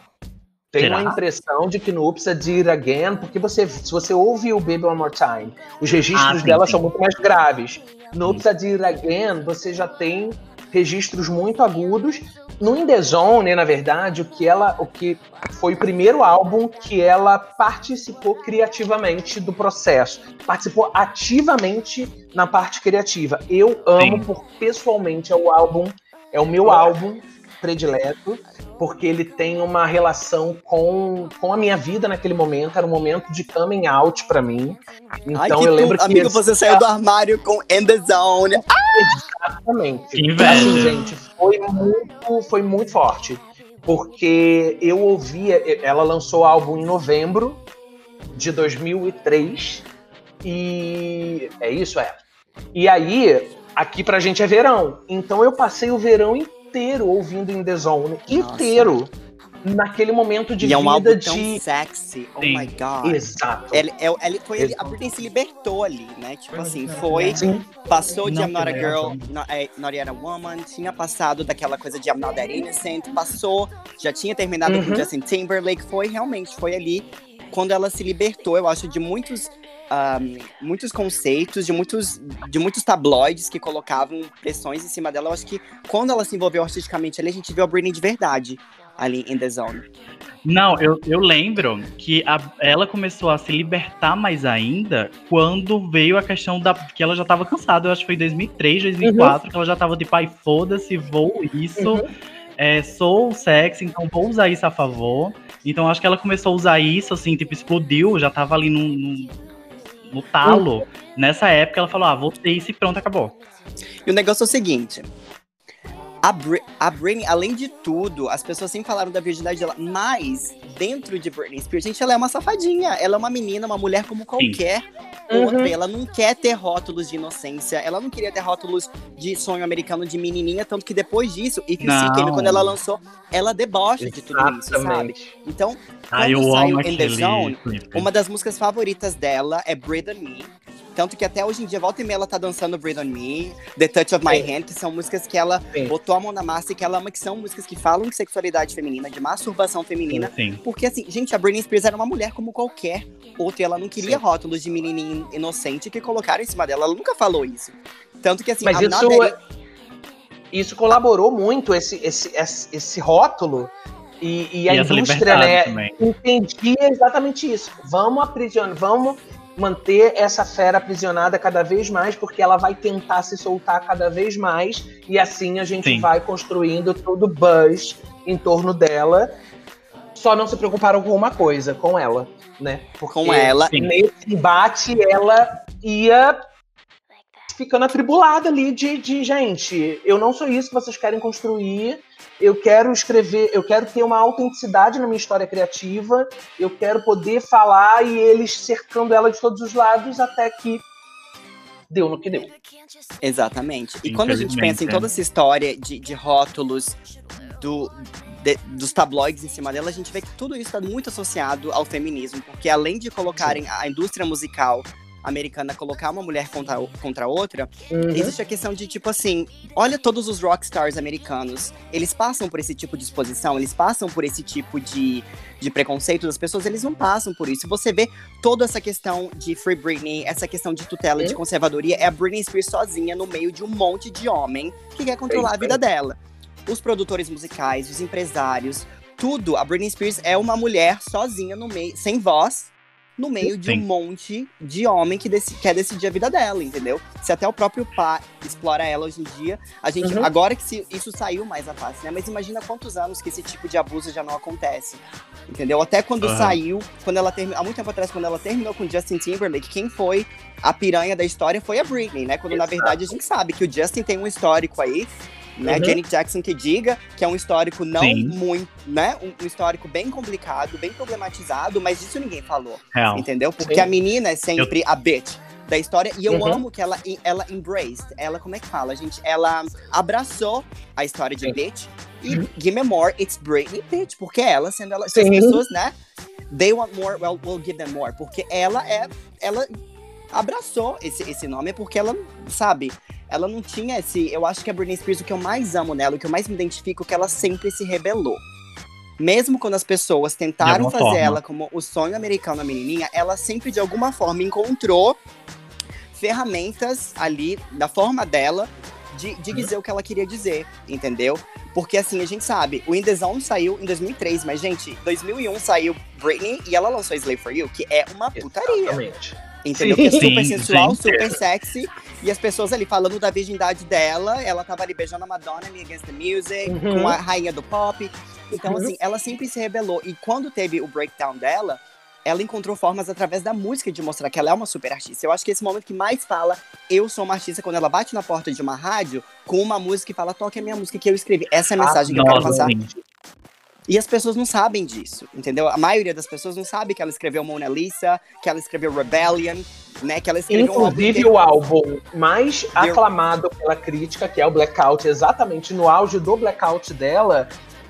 tenho Será? a impressão de que no Oops I Did It Again, porque você, se você ouve o Baby One More Time, os registros Ah, dela são muito mais graves. No Oops I Did It Again, você já tem registros muito agudos. No In The Zone, na verdade, o que ela, o que foi o primeiro álbum que ela participou criativamente do processo, participou ativamente na parte criativa. Eu amo, Sim. porque pessoalmente é o álbum, é o meu álbum predileto, porque ele tem uma relação com, com a minha vida naquele momento. Era um momento de coming out pra mim. Então Ai, que eu lembro tu... que Amigo, você saiu do armário com In The Zone. Exatamente. Que inveja. Assim, gente, foi muito, foi muito forte. Porque eu ouvia. Ela lançou o álbum em novembro de 2003. E. É isso? É. E aí, aqui pra gente é verão. Então eu passei o verão inteiro ouvindo In The Zone. Nossa. Inteiro. Naquele momento de e é um vida álbum de. tão sexy. Oh Sim. my god. Exato. Ele, é- ele foi, ele- a. Britney se libertou ali, né? Tipo assim, foi, Sim. passou de Não I'm Not a tem Girl, not, eh, not Yet a Woman, tinha passado daquela coisa de I'm Not That Innocent, passou, já tinha terminado com Uhum. Justin Timberlake, foi realmente, foi ali quando ela se libertou, eu acho, de muitos, ahm, muitos conceitos, de muitos, de muitos tabloides que colocavam pressões em cima dela. Eu acho que quando ela se envolveu artisticamente ali, a gente viu a Britney de verdade ali em The Zone. Não, eu, eu lembro que a- ela começou a se libertar mais ainda quando veio a questão da. que ela já tava cansada. Eu acho que foi em 2003, 2004, que ela já tava de pai, foda-se, vou isso. Uhum. é, sou sexy, então vou usar isso a favor. Então acho que ela começou a usar isso, assim, tipo, explodiu, já tava ali no, no, no talo. Nessa época ela falou: ah, vou ter isso e pronto, acabou. E o negócio é o seguinte. A, Bri a Britney, além de tudo, as pessoas sempre falaram da virgindade dela, mas dentro de Britney Spears, gente, ela é uma safadinha. Ela é uma menina, uma mulher como qualquer Uhum. outra. Ela não quer ter rótulos de inocência. Ela não queria ter rótulos de sonho americano de menininha, tanto que depois disso, If You See. Came, quando ela lançou, ela debocha de tudo isso, sabe? Exatamente. Então, Ah, eu Quando saiu amo In The Zone, clipe. uma das músicas favoritas dela é Breathe on Me. Tanto que até hoje em dia, volta e meia, ela tá dançando Breathe on Me, The Touch of My Sim. Hand, que são músicas que ela Sim. botou a mão na massa e que ela ama, que são músicas que falam de sexualidade feminina, de masturbação feminina. Sim. Porque, assim, gente, a Britney Spears era uma mulher como qualquer outra e ela não queria Sim. rótulos de menininha inocente que colocaram em cima dela. Ela nunca falou isso. Tanto que, assim, Mas I'm isso, not that- isso colaborou muito, esse, esse, esse, esse rótulo. E, e a E essa indústria, né, também. é entendia exatamente isso. Vamos aprisionar, vamos manter essa fera aprisionada cada vez mais, porque ela vai tentar se soltar cada vez mais, e assim a gente Sim. vai construindo todo o buzz em torno dela. Só não se preocuparam com uma coisa, com ela, né? Porque Com ela. Sim. nesse embate ela ia ficando atribulada ali de, de gente, eu não sou isso que vocês querem construir, eu quero escrever, eu quero ter uma autenticidade na minha história criativa, eu quero poder falar e eles cercando ela de todos os lados até que deu no que deu. Exatamente. E quando a gente pensa em Infelizmente, toda essa história de, de rótulos do, de- dos tabloides em cima dela, a gente vê que tudo isso está muito associado ao feminismo, porque além de colocarem a indústria musical americana colocar uma mulher contra, contra outra, Uhum. existe a questão de tipo assim, olha todos os rockstars americanos, eles passam por esse tipo de exposição, eles passam por esse tipo de, de preconceito das pessoas, eles não passam por isso. Você vê toda essa questão de Free Britney, essa questão de tutela, de Sim. conservadoria, é a Britney Spears sozinha no meio de um monte de homem que quer controlar a vida dela. Os produtores musicais, os empresários, tudo. A Britney Spears é uma mulher sozinha no meio, sem voz, no meio de um monte de homem que deci- quer decidir a vida dela, entendeu? Se até o próprio pai explora ela hoje em dia, a gente. Uhum. Agora que se- isso saiu mais à face, né? Mas imagina quantos anos que esse tipo de abuso já não acontece. Entendeu? Até quando Aham. saiu, quando ela terminou. Há muito tempo atrás, quando ela terminou com Justin Timberlake, quem foi a piranha da história foi a Britney, né? Quando na Exato. verdade a gente sabe que o Justin tem um histórico aí. Né, Uhum. Janet Jackson que diga que é um histórico não Sim. muito, né? Um, um histórico bem complicado, bem problematizado, mas disso ninguém falou. Real. Entendeu? Porque Sim. a menina é sempre a bitch da história. E eu Uhum. amo que ela, ela embraced. Ela, como é que fala, gente? Ela abraçou a história de Sim. bitch. E Uhum. give me more, it's Britney bitch. Porque ela, sendo ela, se Sim. as pessoas, né? They want more, well, we'll give them more. Porque ela é. Ela abraçou esse, esse nome porque ela, sabe? Ela não tinha esse. Eu acho que a Britney Spears, o que eu mais amo nela, o que eu mais me identifico, é que ela sempre se rebelou. Mesmo quando as pessoas tentaram fazer forma. ela como o sonho americano da menininha, ela sempre de alguma forma encontrou ferramentas ali, da forma dela, de, de dizer o que ela queria dizer, entendeu? Porque assim, a gente sabe, o In The Zone saiu em 2003, mas gente, 2001 saiu Britney e ela lançou Slave For You, que é uma putaria. Exatamente. Entendeu? Sim. Que é super Sim, sensual, sim. super sexy. E as pessoas ali falando da virgindade dela. Ela tava ali beijando a Madonna ali Against the Music, Uhum. com a rainha do pop. Então, Uhum. assim, ela sempre se rebelou. E quando teve o breakdown dela, ela encontrou formas através da música de mostrar que ela é uma super artista. Eu acho que esse momento que mais fala, eu sou uma artista, quando ela bate na porta de uma rádio com uma música e fala, toque a minha música que eu escrevi. Essa é a mensagem que eu quero passar. sim. E as pessoas não sabem disso, entendeu? A maioria das pessoas não sabe que ela escreveu Mona Lisa, que ela escreveu Rebellion. né? Que ela escreveu um álbum Inclusive o álbum mais aclamado pela crítica, que é o Blackout, exatamente no auge do Blackout dela,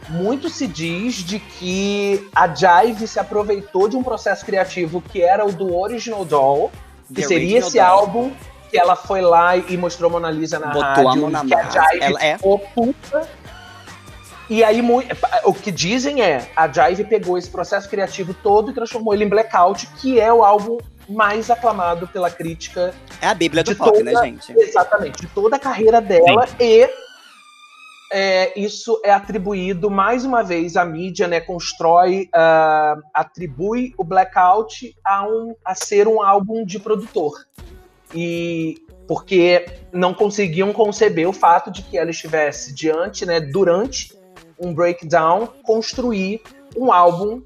muito se diz de que a Jive se aproveitou de um processo criativo que era o do Original Doll, que The seria esse Doll. álbum que ela foi lá e mostrou Mona Lisa na Botou rádio, a mão na que a. Jive Ela é- ficou puta. E aí, o que dizem é, a Jive pegou esse processo criativo todo e transformou ele em Blackout, que é o álbum mais aclamado pela crítica É a Bíblia do de pop, toda- né, gente? Exatamente, de toda a carreira dela e é, isso é atribuído mais uma vez à mídia, né? Constrói, ah, atribui o Blackout a, um, a ser um álbum de produtor. E porque não conseguiam conceber o fato de que ela estivesse diante, né, durante um breakdown, construir um álbum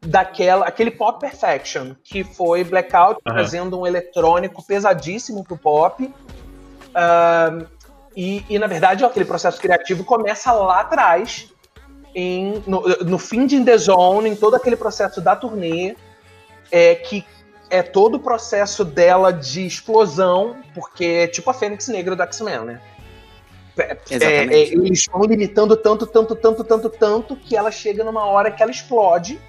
daquela aquele pop perfection que foi Blackout trazendo um eletrônico pesadíssimo pro pop. Ah, e, e, na verdade aquele processo criativo começa lá atrás em, no, no fim de In The Zone em todo aquele processo da turnê é, que é todo o processo dela de explosão porque é tipo a Fênix Negra do X-Men né Exatamente. é, eles estão limitando tanto, tanto, tanto, tanto, tanto que ela chega numa hora que ela explode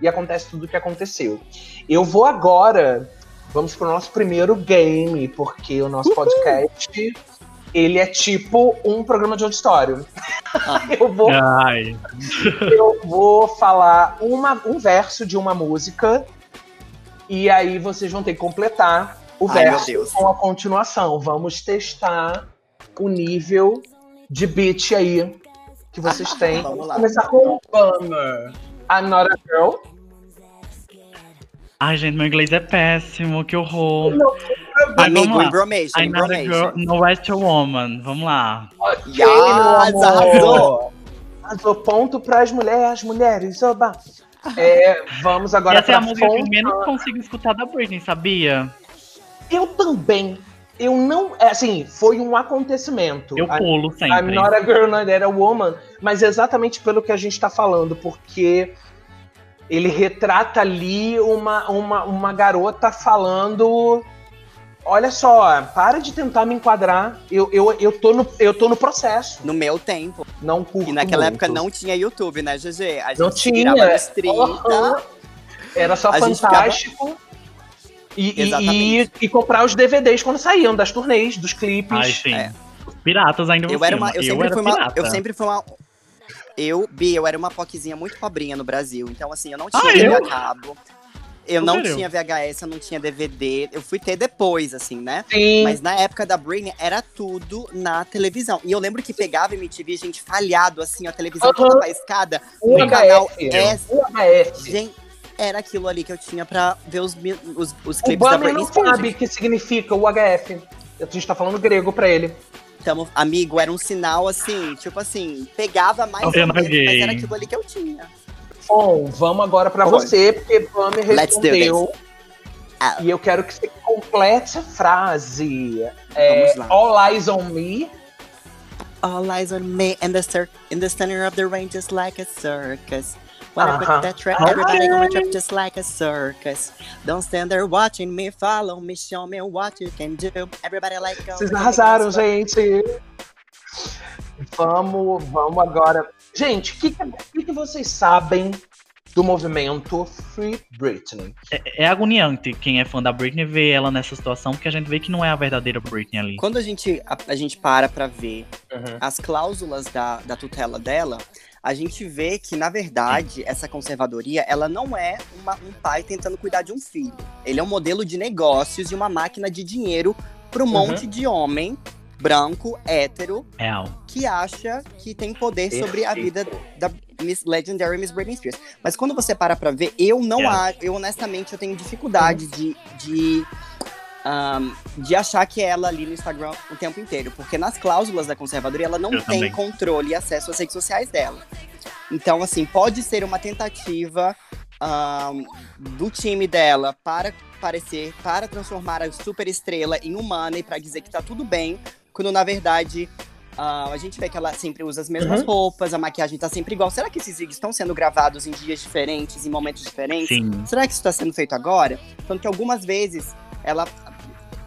e acontece tudo o que aconteceu. Eu vou agora, vamos pro nosso primeiro game, porque o nosso podcast ele é tipo um programa de auditório. Ah. eu, vou, Ai. eu vou falar uma, um verso de uma música e aí vocês vão ter que completar o Ai, verso com a continuação. Vamos testar o nível de beat aí que vocês têm. Vamos lá. começar com o Bummer. I'm not a girl. Ai, gente, meu inglês é péssimo, que horror. Mas Amigo, vamos lá. Embromation, I'm not a girl, no West a woman. Vamos lá. Yes, meu amor. arrasou. Arrasou ponto para as mulheres, mulheres, oba. É, vamos agora Essa é a música que eu menos consigo escutar da Britney, sabia? Eu também. Eu não. é, Assim, foi um acontecimento. Eu pulo I'm sempre. not a girl, not a woman. Mas exatamente pelo que a gente tá falando, porque ele retrata ali uma, uma, uma garota falando. Olha só, para de tentar me enquadrar. Eu, eu, eu, tô, no, eu tô no processo. No meu tempo. Não curto E naquela muito. época não tinha YouTube, né, GG? A gente Não tinha. virava nos 30. Aham. Era só A gente fantástico. E, e- e, e comprar os DVDs quando saíam, das turnês, dos clipes. Ai, sim. É. Piratas ainda Eu era uma. Eu sempre era fui uma. Eu sempre fui uma. Eu, Bi, eu era uma poquezinha muito pobrinha no Brasil. Então, assim, eu não Ah, tinha eu? TV a cabo. Eu não Sério? tinha VHS, eu não tinha DVD. Eu fui ter depois, assim, né? Sim. Mas na época da Britney era tudo na televisão. E eu lembro que pegava MTV, gente falhado, assim, a televisão Aham. toda faiscada. O no canal. S. O HF. Gente, era aquilo ali que eu tinha pra ver os, os, os O clipes da Britney não Spears. sabe o que significa o HF. A gente tá falando grego pra ele. Então, amigo, era um sinal assim, tipo assim, pegava mais Eu ou não menos, mas era aquilo ali que eu tinha. Bom, vamos agora pra Oi. você, porque do respondeu. Ah. E eu quero que você complete a frase. É, Vamos lá. All eyes on me. All eyes on me in the cir- in the center of the rain, just like a circus. When I Uh-huh. put that track, everybody gonna trip just like a circus. Don't stand there watching me, follow me, show me what you can do. Everybody like go. Vocês arrasaram, gente. Vamos, vamos agora. Gente, o que, que, que vocês sabem do movimento Free Britney? É, é agoniante quem é fã da Britney ver ela nessa situação, porque a gente vê que não é a verdadeira Britney ali. Quando a gente, a, a gente para pra ver as cláusulas da, da tutela dela, a gente vê que, na verdade, essa conservadoria, ela não é uma- um pai tentando cuidar de um filho. Ele é um modelo de negócios e uma máquina de dinheiro para um Uhum. monte de homem branco, hétero, Real. que acha que tem poder sobre a vida da Miss Legendary Miss Britney Spears. Mas quando você para pra ver, eu não Yes. acho, eu honestamente eu tenho dificuldade de, de, ahn, de achar que é ela ali no Instagram o tempo inteiro. Porque nas cláusulas da conservadoria, ela não Eu tem também. controle e acesso às redes sociais dela. Então, assim, pode ser uma tentativa ahn, do time dela para parecer, para transformar a super estrela em humana e para dizer que tá tudo bem, quando na verdade ah, a gente vê que ela sempre usa as mesmas Uhum. roupas, a maquiagem tá sempre igual. Será que esses vídeos estão sendo gravados em dias diferentes, em momentos diferentes? Sim. Será que isso está sendo feito agora? Tanto que algumas vezes ela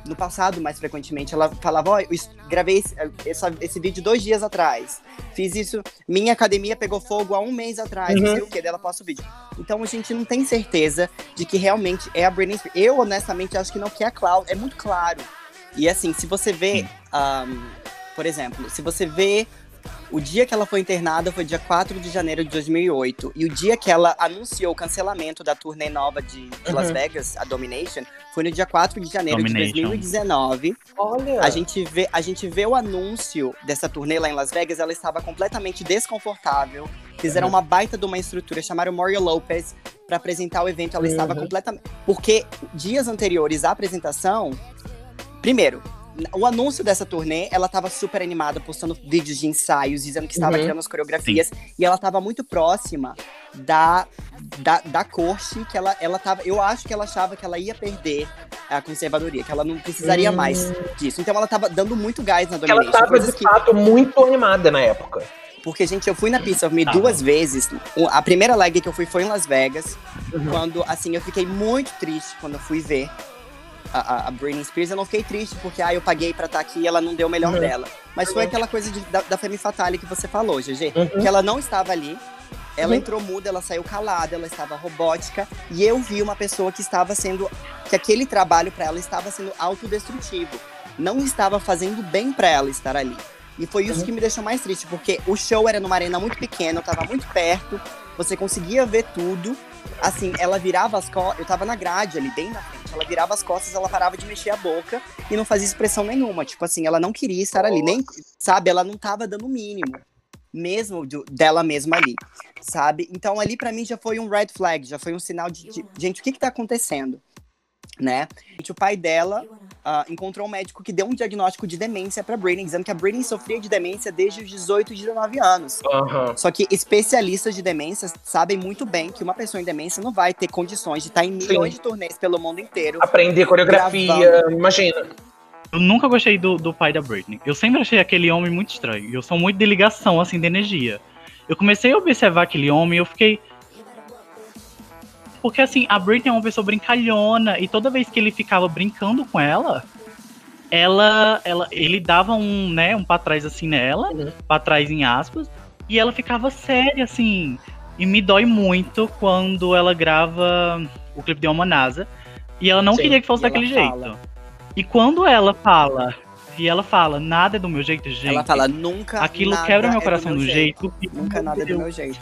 no passado, mais frequentemente. Ela falava, ó, es- gravei esse, essa- esse vídeo dois dias atrás. Fiz isso, minha academia pegou fogo há um mês atrás, não Uhum. sei o que, dela posta o vídeo. Então a gente não tem certeza de que realmente é a Britney Spears. Eu, honestamente, acho que não que é a Cloud, é muito claro. E assim, se você vê, ahn, por exemplo, se você vê o dia que ela foi internada foi dia 4 de janeiro de 2008. E o dia que ela anunciou o cancelamento da turnê nova de, de Las Uhum. Vegas, a Domination, foi no dia 4 de janeiro Domination. de 2019. Olha. A gente, vê, a gente vê o anúncio dessa turnê lá em Las Vegas, ela estava completamente desconfortável. Fizeram Uhum. uma baita de uma estrutura, chamaram Mario Lopez para apresentar o evento. Ela estava Uhum. completamente. Porque dias anteriores à apresentação, primeiro, o anúncio dessa turnê, ela estava super animada, postando vídeos de ensaios, dizendo que estava Uhum. criando as coreografias. E ela estava muito próxima da, da, da corte que ela, ela tava. Eu acho que ela achava que ela ia perder a conservadoria, que ela não precisaria Hum. mais disso. Então ela tava dando muito gás na Ela Domination. tava, coisas de que, fato, muito animada na época. porque, gente, eu fui na of Me Tava. duas vezes. O- A primeira leg que eu fui foi em Las Vegas. Uhum. Quando, assim, eu fiquei muito triste quando eu fui ver a, a, Britney Spears. Eu não fiquei triste porque, ah, eu paguei pra estar aqui e ela não deu o melhor Uhum. dela. Mas foi aquela coisa de- da, da Femme Fatale que você falou, GG. Uhum. Que ela não estava ali. Ela Uhum. entrou muda, ela saiu calada, ela estava robótica. E eu vi uma pessoa que estava sendo. que aquele trabalho pra ela estava sendo autodestrutivo. Não estava fazendo bem pra ela estar ali. E foi isso Uhum. que me deixou mais triste, porque o show era numa arena muito pequena, eu tava muito perto, você conseguia ver tudo. Assim, ela virava as costas, eu tava na grade ali, bem na frente, ela virava as costas, ela parava de mexer a boca e não fazia expressão nenhuma. Tipo assim, ela não queria estar ali, nem, sabe, ela não tava dando o mínimo, mesmo do- dela mesma ali, sabe? Então ali pra mim já foi um red flag, já foi um sinal de, de- gente, o que que tá acontecendo? Né? O pai dela ah, encontrou um médico que deu um diagnóstico de demência pra Britney, dizendo que a Britney sofria de demência desde os 18 e 19 anos. Só que especialistas de demência sabem muito bem que uma pessoa em demência não vai ter condições de estar em milhões de turnês pelo mundo inteiro. Aprender coreografia, imagina. Eu nunca gostei do, do pai da Britney. Eu sempre achei aquele homem muito estranho. Eu sou muito de ligação, assim, de energia. Eu comecei a observar aquele homem e eu fiquei. Porque, assim, a Britney é uma pessoa brincalhona. E toda vez que ele ficava brincando com ela, ela. ela ele dava um, né, um pra trás assim nela, Uhum. pra trás em aspas. E ela ficava séria, assim. E me dói muito quando ela grava o clipe de Uma NASA. E ela não Sim, queria que fosse daquele fala. jeito. E quando ela fala, e ela fala, nada é do meu jeito, gente. Ela fala, nunca aquilo quebra meu é coração do do meu jeito. fico, Nunca nada é do meu jeito.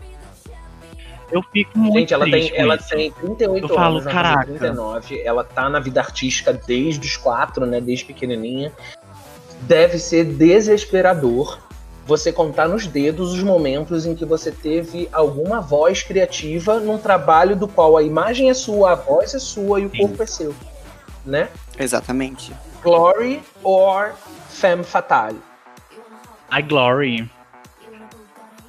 Eu fico muito Gente, ela triste tem, ela tem 38 Eu falo, anos, caraca. 39. Ela tá na vida artística desde os quatro, né? Desde pequenininha. Deve ser desesperador você contar nos dedos os momentos em que você teve alguma voz criativa num trabalho do qual a imagem é sua, a voz é sua e o Sim. corpo é seu, né? Exatamente. Glory or Femme Fatale. A Glory.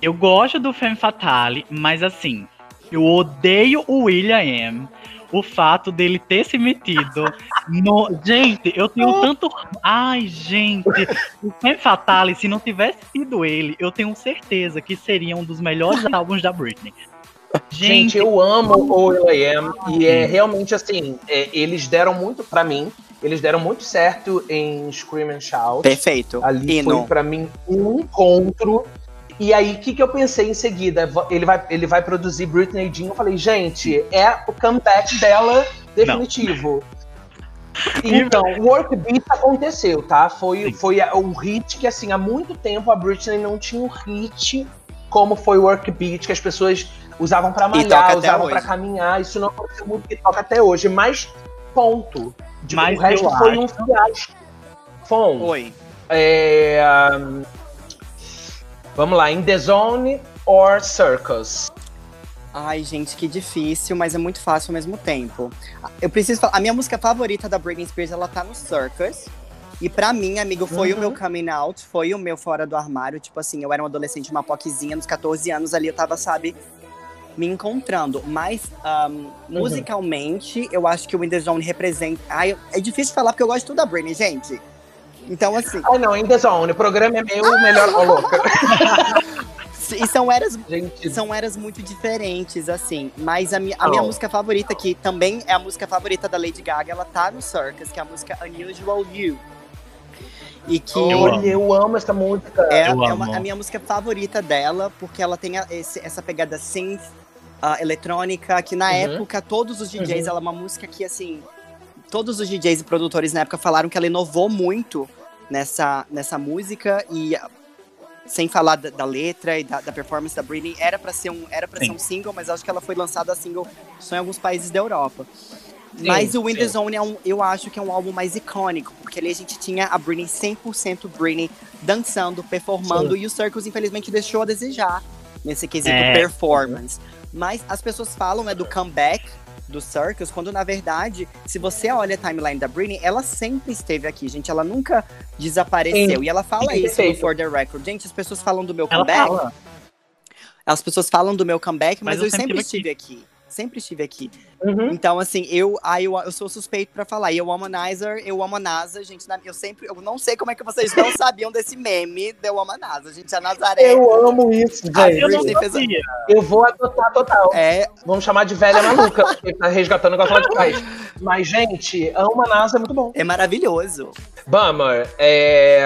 Eu gosto do Femme Fatale, mas assim, eu odeio o William M. O fato dele ter se metido no. Gente, eu tenho tanto. Ai, gente. O Femme Fatale, se não tivesse sido ele, eu tenho certeza que seria um dos melhores álbuns da Britney. Gente, Gente, eu amo o Will.i.am e é realmente assim, é, eles deram muito pra mim, eles deram muito certo em Scream and Shout. Perfeito. Ali Hino. foi pra mim um encontro. E aí, o que, que eu pensei em seguida? Ele vai, ele vai produzir Britney Jean. Eu falei, gente, é o comeback dela definitivo. Então, o Work Beat aconteceu, tá? Foi, Sim. foi o hit que, assim, há muito tempo a Britney não tinha um hit como foi o Work Beat, que as pessoas usavam pra toca malhar, usavam pra caminhar. Isso não aconteceu muito e toca até hoje. Mas, ponto. De- Mas o resto foi acho- um fiasco. Fom. Oi. É, um, vamos lá, In The Zone or Circus? Ai, gente, que difícil, mas é muito fácil ao mesmo tempo. Eu preciso falar, a minha música favorita da Britney Spears, ela tá no Circus. E pra mim, amigo, foi Uhum. o meu coming out, foi o meu fora do armário. Tipo assim, eu era um adolescente, uma poquezinha, nos 14 anos ali, eu tava, sabe, me encontrando. Mas, um, musicalmente, eu acho que o In The Zone representa... Ai, é difícil falar porque eu gosto de tudo da Britney, gente. Então, assim, Ai não, In The Zone, o programa é meu, melhor. Ô, louca. E são eras, Gente, são eras muito diferentes, assim. Mas a, mi a minha música favorita, que também é a música favorita da Lady Gaga, ela tá no Circus, que é a música Unusual You. E que Eu olha, eu amo essa música. é, Eu é uma- a minha música favorita dela, porque ela tem a- esse- essa pegada synth, ah, eletrônica, que na Uhum. época todos os DJs, Uhum. ela é uma música que, assim, todos os DJs e produtores na época falaram que ela inovou muito nessa, nessa música e sem falar da, da letra e da, da performance da Britney, era pra ser um era para ser Sim. um single, mas acho que ela foi lançada single só em alguns países da Europa. mas o sim. Zone é um, eu acho que é um álbum mais icônico, porque ali a gente tinha a Britney 100% Britney dançando, performando e o Circles infelizmente deixou a desejar nesse quesito É. performance. Mas as pessoas falam né, do comeback do Circus, quando na verdade, se você olha a timeline da Britney, ela sempre esteve aqui, gente. Ela nunca desapareceu. Sim. E ela fala Sim, isso no. For The Record. Gente, as pessoas falam do meu Ela comeback. fala. As pessoas falam do meu comeback, mas, Mas eu eu sempre sempre estive aqui. Sempre estive aqui. Uhum. Então, assim, eu, ah, eu, eu sou suspeito pra falar. E eu amo a Nizer, eu amo a NASA, gente. Eu sempre. Eu não sei como é que vocês não sabiam desse meme de eu amo a NASA. Gente, a Nazaré. Eu amo isso, Ah, gente. Eu não Britney fez a- sabia. Eu vou adotar total. É, Vamos chamar de velha maluca, porque tá resgatando igual lá de trás. Mas, gente, Ama NASA é muito bom. é maravilhoso. Bummer, é.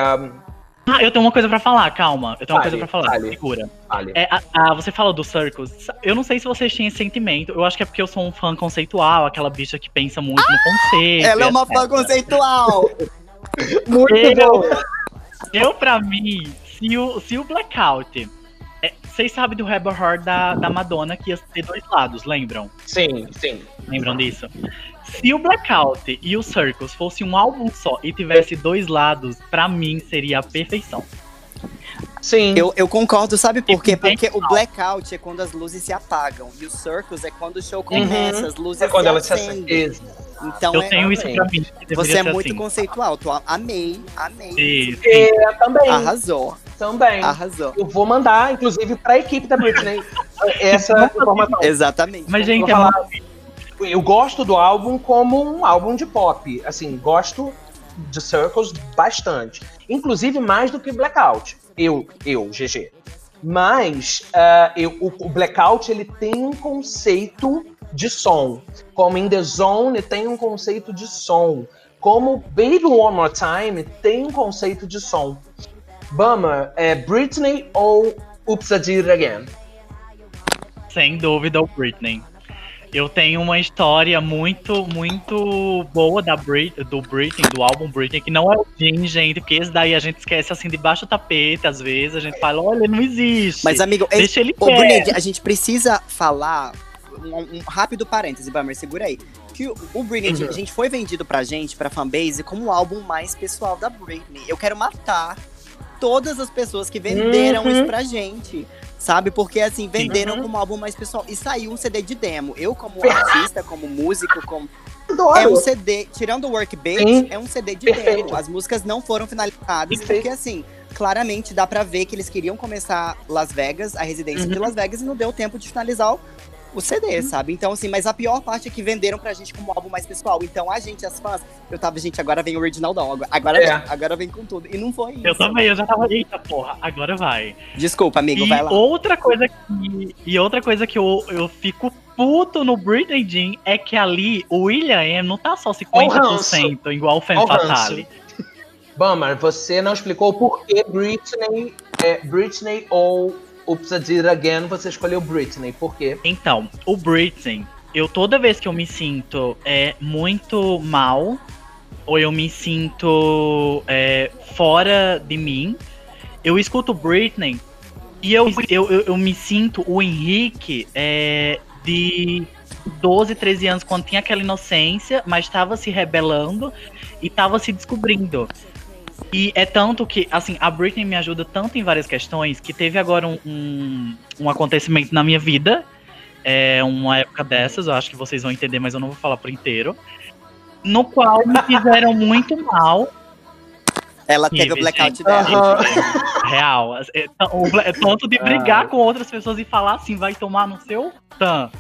Ah, eu tenho uma coisa pra falar, calma. Eu tenho uma Fale, coisa pra falar. fale. Segura. Vale. É, a, a- você falou do Circus. Eu não sei se vocês tinham esse sentimento. Eu acho que é porque eu sou um fã conceitual, aquela bicha que pensa muito no conceito. Ela é uma fã conceitual. Muito Eu- bom. Eu, pra mim, se o, se o Blackout. é, Vocês sabem do Rebel Heart da, da Madonna que ia ter dois lados, lembram? Sim, sim. Lembram disso? Se o Blackout e o Circus fosse um álbum só e tivesse dois lados, pra mim seria a perfeição. Sim. Eu, eu concordo, sabe por quê? Porque o blackout é quando as luzes se apagam. E o circus é quando o show começa, as luzes é quando se ela se acendem. acende. Então eu é, tenho isso pra mim. você é muito assim. conceitual. Tu a- amei, amei. Sim, sim. É, também. Arrasou, Também. arrasou. Eu vou mandar, inclusive, pra equipe da Britney essa informação. Exatamente. Mas, gente, é falar- Eu gosto do álbum como um álbum de pop. Assim, gosto de Circles bastante. Inclusive mais do que Blackout. Eu, eu, GG. Mas ah, eu- o, o Blackout ele tem um conceito de som. Como In The Zone tem um conceito de som. Como Baby One More Time tem um conceito de som. Bummer, é Britney ou Oops, I Did It Again? Sem dúvida, o Britney. Eu tenho uma história muito, muito boa da Brit do Britney, do álbum Britney, que não é o Jean, gente, porque esse daí a gente esquece assim debaixo do tapete, às vezes, a gente fala, olha, não existe. Mas, amigo, esse, Deixa ele Ô, a gente precisa falar um, um rápido parêntese, Bummer, segura aí. Que o, o Britney, Uhum. a gente foi vendido pra gente, pra fanbase, como o álbum mais pessoal da Britney. Eu quero matar todas as pessoas que venderam Uhum. isso pra gente. Sabe? Porque, assim, venderam Uhum. como álbum mais pessoal. E saiu um CD de demo. Eu, como artista, como músico, como. Adoro. É um CD, tirando o workbench, é um CD de Perfeito. demo. As músicas não foram finalizadas, Perfeito. porque assim, claramente dá pra ver que eles queriam começar Las Vegas, a residência de Uhum. Las Vegas, e não deu tempo de finalizar o, o CD, sabe? Então, assim, mas a pior parte é que venderam pra gente como álbum mais pessoal. Então, a gente, as fãs, eu tava, gente, agora vem o original não, agora, agora, É. vem, agora vem com tudo. E não foi isso. Eu também, eu já tava, eita porra, agora vai. Desculpa, amigo, e vai lá. outra coisa que e outra coisa que eu, eu fico puto no Britney Jean é que ali o William M não tá só 50% igual o Fan Ó o ranço. Fatale. Bummer, você não explicou por que Britney, é, Britney ou Oops, I Did It Again, você escolheu Britney. Por quê? Então, o Britney, eu toda vez que eu me sinto é, muito mal, ou eu me sinto é, fora de mim, eu escuto Britney e eu, eu, eu, eu me sinto o Henrique é, de 12, 13 anos, quando tinha aquela inocência, mas estava se rebelando e estava se descobrindo. E é tanto que, assim, a Britney me ajuda tanto em várias questões que teve agora um, um, um acontecimento na minha vida. É uma época dessas, eu acho que vocês vão entender, mas eu não vou falar por inteiro. No qual me fizeram muito mal. Ela teve o blackout gente. dela. Aham. Real. É, bla- é tanto de brigar com outras pessoas e falar assim, vai tomar no seu tan.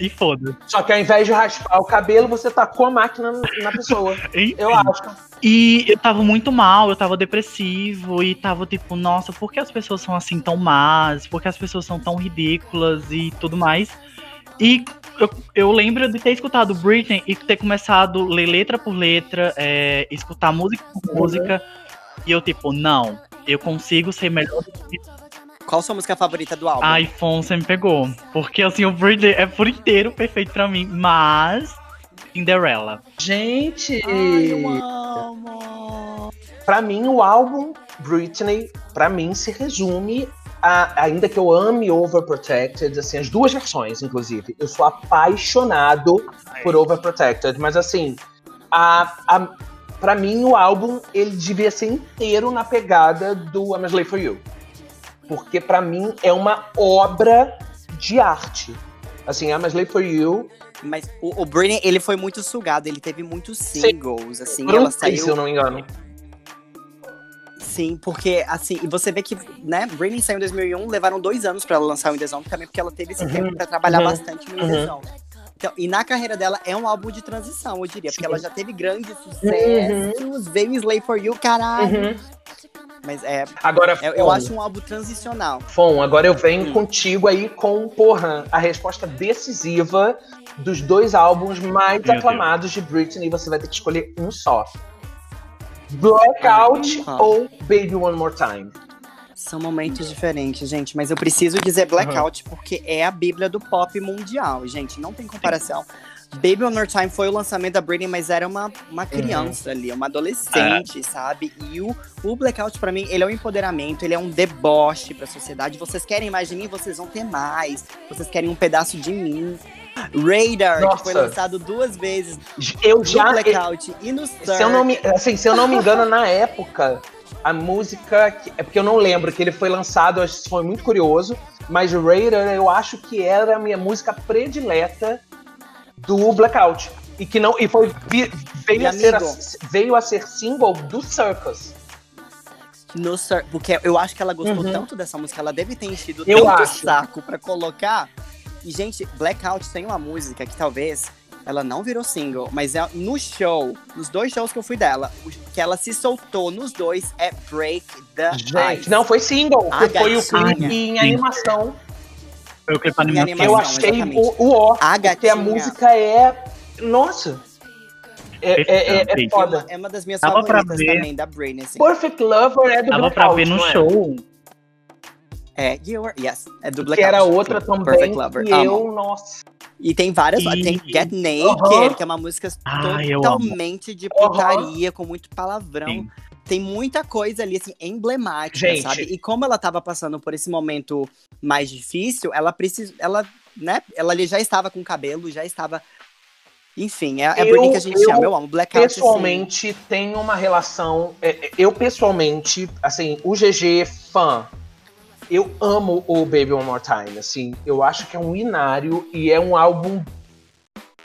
E foda. Só que ao invés de raspar o cabelo, você tacou a máquina na pessoa. Eu acho. E eu tava muito mal, eu tava depressivo e tava tipo, nossa, por que as pessoas são assim tão más? Por que as pessoas são tão ridículas e tudo mais? E eu, eu lembro de ter escutado Britney e ter começado a ler letra por letra, é, escutar música por música. E eu, tipo, não, eu consigo ser melhor do que Qual sua música favorita do álbum? a iPhone você me pegou. Porque assim, o Britney é por inteiro perfeito pra mim, mas Cinderella. Gente, Ai, eu amo. pra mim o álbum Britney, pra mim se resume a, ainda que eu ame Overprotected, assim, as duas versões, inclusive. Eu sou apaixonado por Overprotected, mas assim, a, a, pra mim o álbum ele devia ser inteiro na pegada do I'm a Slave for You. Porque pra mim é uma obra de arte. Assim, I'm a Slave for You, Mas o, o Britney, ele foi muito sugado, ele teve muitos singles, assim, foram ela saiu... se eu não me engano. Sim, porque, assim, e você vê que, né, Britney saiu em 2001, levaram dois anos pra ela lançar o In The Zone, também porque ela teve esse Uhum, tempo pra trabalhar uhum, bastante no In The uhum. Zone. Então, e na carreira dela é um álbum de transição, eu diria, porque Sim. ela já teve grandes sucessos, veio Slay For You, caralho. Uhum. Mas é, Agora, eu, eu Fon, acho um álbum transicional. Fon, agora eu venho Hum. contigo aí com, porra, a resposta decisiva dos dois álbuns mais Meu aclamados de Britney. Você vai ter que escolher um só. Blackout Ah. ou Baby One More Time? São momentos diferentes, gente, mas eu preciso dizer Blackout porque é a bíblia do pop mundial, gente, não tem comparação. Baby One More Time foi o lançamento da Britney, mas era uma, uma criança ali, uma adolescente, sabe? E o, o Blackout, pra mim, ele é um empoderamento, ele é um deboche pra sociedade. Vocês querem mais de mim, vocês vão ter mais. Vocês querem um pedaço de mim. Radar, Nossa. que foi lançado duas vezes Eu no já. Blackout e no Sir. Se eu, não me, assim, se eu não me engano, na época, a música. É porque eu não lembro que ele foi lançado, eu acho que foi muito curioso. Mas Raider, eu acho que era a minha música predileta do Blackout. E que não. E foi. vi- Veio, a ser, veio a ser single do Circus. No Sir, porque eu acho que ela gostou Uhum. tanto dessa música, ela deve ter enchido Eu tanto acho. saco pra colocar. E, gente, Blackout tem uma música que talvez ela não virou single, mas é no show, nos dois shows que eu fui dela, o que ela se soltou nos dois é Break the Gente, Ice. não foi single. A foi o gatinha. clipe em animação. Foi o clipe animação. animação. Eu achei o, o ó. A Porque a música é. Nossa! É, é, é, é foda. é uma das minhas Dava pra favoritas ver. também, da Britney. Assim. Perfect Lover é do Dava pra Blackout, ver no é? show. É, you are, yes, é do Que Blackout. era outra também Perfect Lover. que amo. eu, nossa. E tem várias, E- tem Get Naked, Aham. que é uma música Ai, eu totalmente de putaria, com muito palavrão. Sim. Tem muita coisa ali, assim, emblemática, Gente. sabe? E como ela tava passando por esse momento mais difícil, ela precisa. Ela, né? Ela ali já estava com cabelo, já estava. Enfim, é, é Eu- Britney que a gente eu, ama. Eu amo. Blackout. assim, Pessoalmente, tenho uma relação. é, é, Eu, pessoalmente, assim, o GG fã. Eu amo o Baby One More Time, assim. Eu acho que é um inário e é um álbum.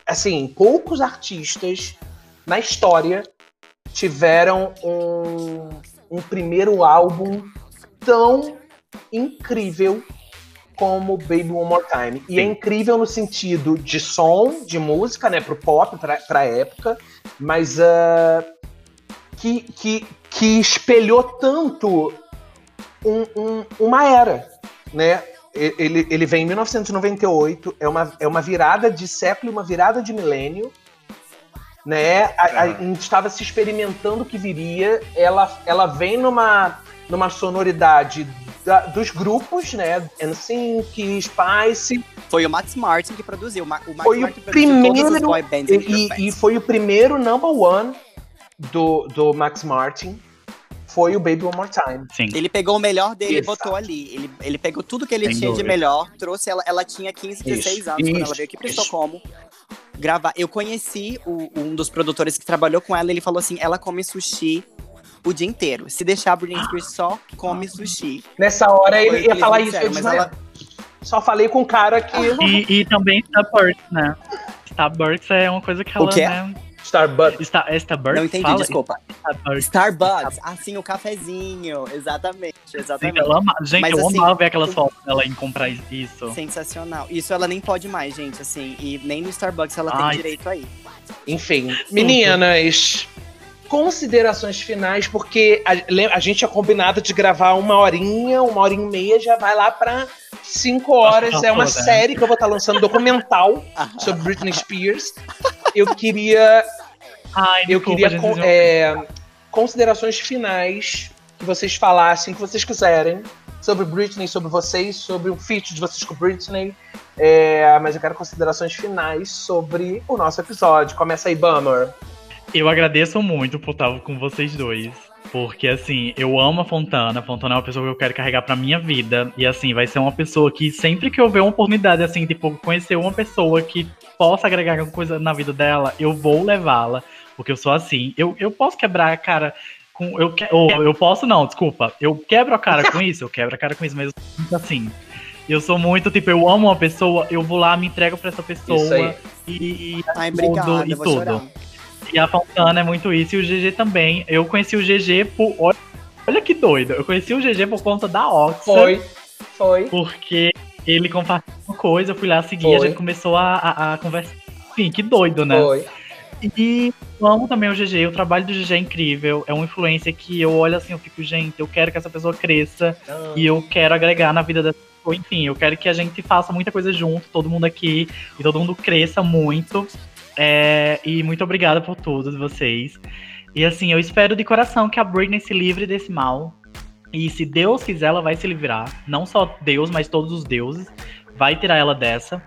Assim, poucos artistas na história tiveram um, um primeiro álbum tão incrível como Baby One More Time. E é Sim. incrível no sentido de som, de música, né, pro pop, pra, pra época, mas ah, que, que, que espelhou tanto um- um- uma era, né? Ele, ele vem em 1998, é uma, é uma virada de século, uma virada de milênio, né? A, a, a gente estava se experimentando o que viria. Ela, ela vem numa, numa sonoridade da- dos grupos, né? NSYNC, Spice, Foi o Max Martin que produziu. O Ma- o Max Foi o Martin as primeiro- boy bands e, e, e- foi o primeiro number one do, do Max Martin. Foi o Baby One More Time. Sim. Ele pegou o melhor dele Exato. e botou ali. Ele, ele pegou tudo que ele Sem tinha de dúvida. melhor, trouxe ela. Ela tinha 15, 16 Isso, anos quando ela isso, veio aqui pra isso. Estocolmo gravar. Eu conheci o- um dos produtores que trabalhou com ela. Ele falou assim: ela come sushi o dia inteiro. Se deixar a Britney Spears só come sushi. Nessa hora o ele que ia falar isso. disseram, Eu disse, mas "Não, ela- Só falei com o cara que. E, e também Starbucks, né? Starbucks é uma coisa que ela, quê? né? Starbucks. Star, é Starbucks? Não entendi, Fala? desculpa. Starbucks. Starbucks, assim, o cafezinho. Exatamente, Sim, exatamente. ela ama- Gente, Mas, eu assim, amava ver aquelas fotos dela em comprar isso. Sensacional. Isso ela nem pode mais, gente, assim. E nem no Starbucks ela Ai. tem direito aí. Enfim, meninas, considerações finais, porque a, a gente tinha combinado de gravar uma horinha, uma hora e meia, já vai lá pra cinco horas. É uma toda, né? série que eu vou estar lançando documental sobre Britney Spears. Eu queria Ai, Eu desculpa, queria con- é, considerações finais que vocês falassem, que vocês quiserem, sobre Britney, sobre vocês, sobre o feat de vocês com Britney. É, mas eu quero considerações finais sobre o nosso episódio. Começa aí, Bummer. Eu agradeço muito por estar com vocês dois. Porque, assim, eu amo a Fontana. A Fontana é uma pessoa que eu quero carregar pra minha vida. E, assim, vai ser uma pessoa que sempre que eu ver uma oportunidade, assim, tipo, conhecer uma pessoa que possa agregar alguma coisa na vida dela, eu vou levá-la. Porque eu sou assim. Eu, eu posso quebrar a cara com. Eu, que, ou, eu posso, não, desculpa. Eu quebro a cara com isso, eu quebro a cara com isso, mas eu sou muito assim. Eu sou muito, tipo, eu amo uma pessoa, eu vou lá, me entrego pra essa pessoa. Isso aí. E, Ai, Tudo obrigada, e tudo. chorar. E a Fontana é muito isso, e o GG também. Eu conheci o GG por. Olha, olha que doido. Eu conheci o GG por conta da Oxa. Foi. Foi. Porque ele compartilhou uma coisa, eu fui lá seguir, Foi. a gente começou a, a, a conversar. Enfim, que doido, né? Foi. E eu amo também o GG, o trabalho do GG é incrível. É uma influência que eu olho assim, eu fico, gente, eu quero que essa pessoa cresça e eu quero agregar na vida dessa pessoa. Enfim, eu quero que a gente faça muita coisa junto, todo mundo aqui, e todo mundo cresça muito. É, e muito obrigada por tudo, vocês. E assim, eu espero de coração que a Britney se livre desse mal. E se Deus quiser, ela vai se livrar. Não só Deus, mas todos os deuses. Vai tirar ela dessa.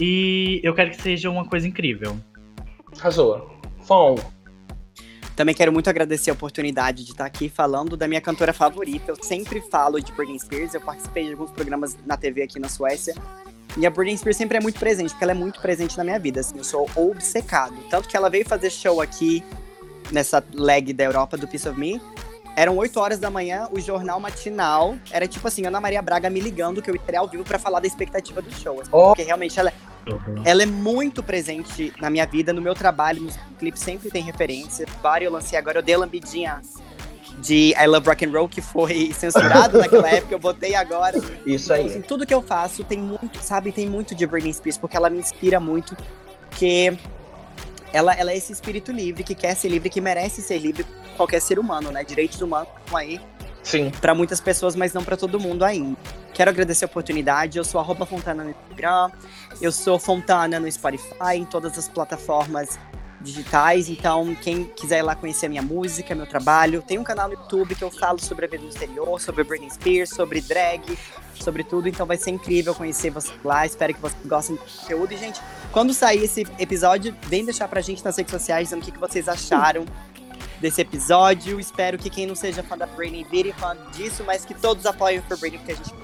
E eu quero que seja uma coisa incrível. Arrasou. Fom. Também quero muito agradecer a oportunidade de estar aqui falando da minha cantora favorita. Eu sempre falo de Britney Spears, eu participei de alguns programas na TV aqui na Suécia. E a Britney Spears sempre é muito presente, porque ela é muito presente na minha vida. Assim, eu sou obcecado. Tanto que ela veio fazer show aqui nessa leg da Europa do Piece of Me. Eram 8 horas da manhã, o jornal matinal era tipo assim, Ana Maria Braga me ligando que eu estaria ao vivo pra falar da expectativa do show. assim, Oh. Porque realmente ela, ela é muito presente na minha vida, no meu trabalho, nos clipes sempre tem referência. Vários eu lancei agora, eu dei a lambidinha de I Love Rock and Roll, que foi censurado naquela época, eu botei agora. Isso Assim, aí. tudo que eu faço tem muito, sabe, tem muito de Britney Spears, porque ela me inspira muito, porque ela, ela é esse espírito livre, que quer ser livre, que merece ser livre, qualquer ser humano, né? Direitos humanos estão aí Sim. para muitas pessoas, mas não para todo mundo ainda. Quero agradecer a oportunidade. Eu sou arroba Fontana no Instagram, eu sou Fontana no Spotify, em todas as plataformas digitais. Então, quem quiser ir lá conhecer a minha música, meu trabalho, tem um canal no YouTube que eu falo sobre a vida no exterior, sobre Britney Spears, sobre drag, sobre tudo. Então vai ser incrível conhecer vocês lá. Espero que vocês gostem do conteúdo. E, gente, quando sair esse episódio, vem deixar pra gente nas redes sociais dizendo o que, que vocês acharam desse episódio. Espero que quem não seja fã da Britney vire fã disso, mas que todos apoiem o Britney, porque a gente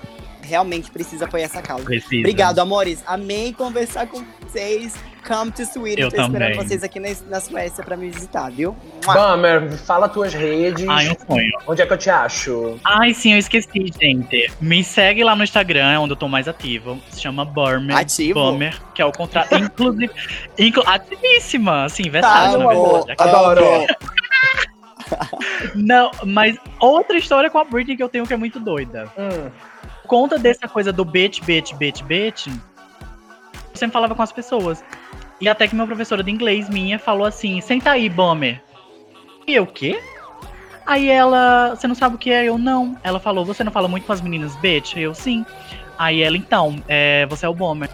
realmente precisa apoiar essa causa. Precisa. Obrigado, amores. Amei conversar com vocês. Come to Sweden. Eu Tô esperando também. vocês aqui na, na Suécia pra me visitar, viu? Bummer, fala tuas redes. Ai, um sonho. Onde é que eu te acho? Ai, sim, eu esqueci, gente. Me segue lá no Instagram, é onde eu tô mais ativo. Se chama Burmer. Ativo? Burmer, que é o contrário. Inclusive, inclu ativíssima, assim, Tá, versátil, na amor. verdade. Adoro. Não, mas outra história com a Britney que eu tenho que é muito doida. Hum. Por conta dessa coisa do bitch, bitch, bitch, bitch, eu sempre falava com as pessoas. E até que minha professora de inglês minha falou assim: senta aí, Bomber. E eu, o quê? Aí ela, você não sabe o que é? Eu, não. Ela falou, você não fala muito com as meninas bitch? Eu, sim. Aí ela, então, é, você é o Bomber.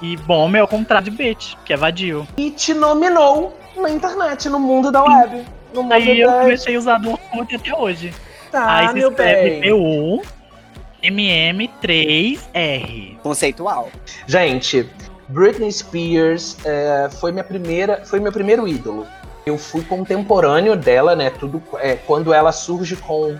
E Bomber é o contrário de bitch, que é vadio. E te nominou na internet, no mundo da web. No mundo Aí eu comecei a usar do Orkut até hoje. Tá, Aí se meu escreve bem. PU MM3R. Conceitual. Gente, Britney Spears é, foi minha primeira, foi meu primeiro ídolo. Eu fui contemporâneo dela, né? Tudo é, quando ela surge com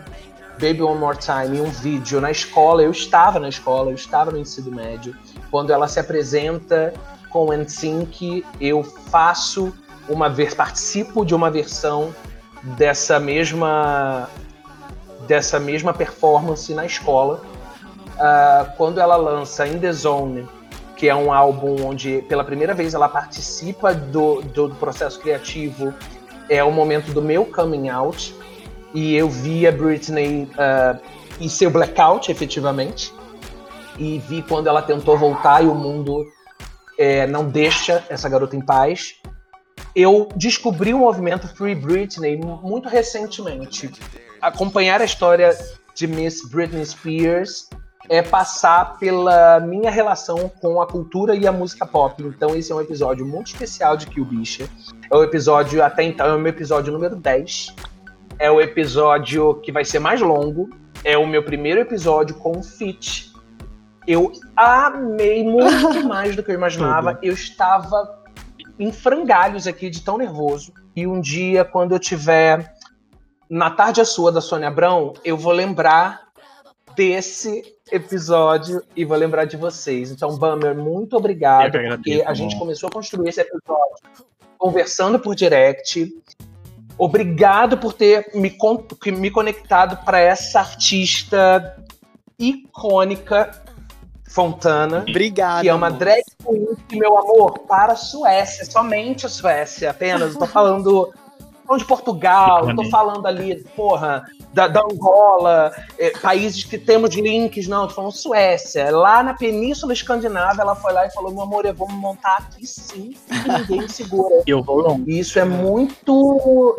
Baby One More Time em um vídeo na escola. Eu estava na escola, eu estava no ensino médio. Quando ela se apresenta com NSYNC, eu faço uma vez, participo de uma versão dessa mesma dessa mesma performance na escola. Ah, quando ela lança In The Zone, que é um álbum onde pela primeira vez ela participa do, do processo criativo é o momento do meu coming out. E eu vi a Britney uh, e seu blackout, efetivamente. E vi quando ela tentou voltar e o mundo é, não deixa essa garota em paz. Eu descobri o movimento Free Britney muito recentemente. Acompanhar a história de Miss Britney Spears é passar pela minha relação com a cultura e a música pop. Então esse é um episódio muito especial de Kill Bicha. É o episódio, até então, é o meu episódio número 10. É o episódio que vai ser mais longo. É o meu primeiro episódio com Fit. Eu amei muito mais do que eu imaginava. Eu estava em frangalhos aqui de tão nervoso. E um dia, quando eu tiver na tarde a sua da Sônia Abrão, eu vou lembrar desse episódio e vou lembrar de vocês. Então, Bummer, muito obrigado, porque a gente começou a construir esse episódio conversando por direct. Obrigado por ter me, me conectado para essa artista icônica, Fontana. Obrigado. Que é uma drag queen, meu amor, para a Suécia, somente a Suécia, apenas. Estou falando de Portugal, estou falando ali, porra, da, da Angola, é, países que temos links, não, tô falando Suécia. Lá na Península Escandinava, ela foi lá e falou: meu amor, eu vou me montar aqui sim, ninguém me segura. Eu vou longe. Isso é muito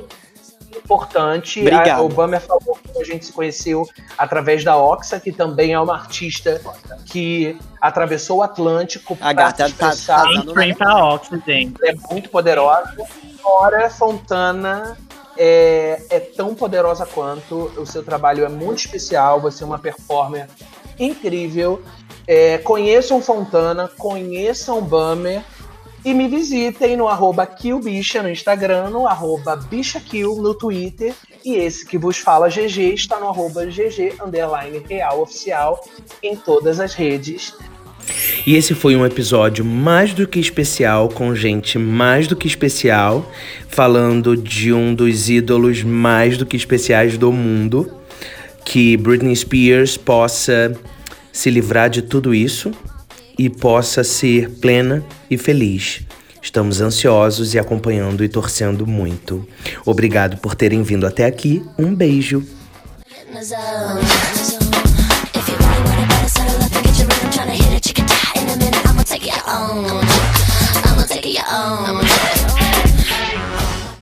importante. Obrigado. A Obama falou que a gente se conheceu através da Oxa, que também é uma artista que atravessou o Atlântico a gata tá, tá, tá, Oxa, gente. É muito poderosa. Fora Fontana é, é tão poderosa quanto. O seu trabalho é muito especial. Você é uma performer incrível. É, conheçam Fontana, conheçam Bummer e me visitem no arroba KillBicha no Instagram, no arroba BichaKill no Twitter. E esse que vos fala GG está no arroba GG underline real oficial em todas as redes. E esse foi um episódio mais do que especial, com gente mais do que especial, falando de um dos ídolos mais do que especiais do mundo. Que Britney Spears possa se livrar de tudo isso e possa ser plena e feliz. Estamos ansiosos e acompanhando e torcendo muito. Obrigado por terem vindo até aqui. Um beijo. take your own.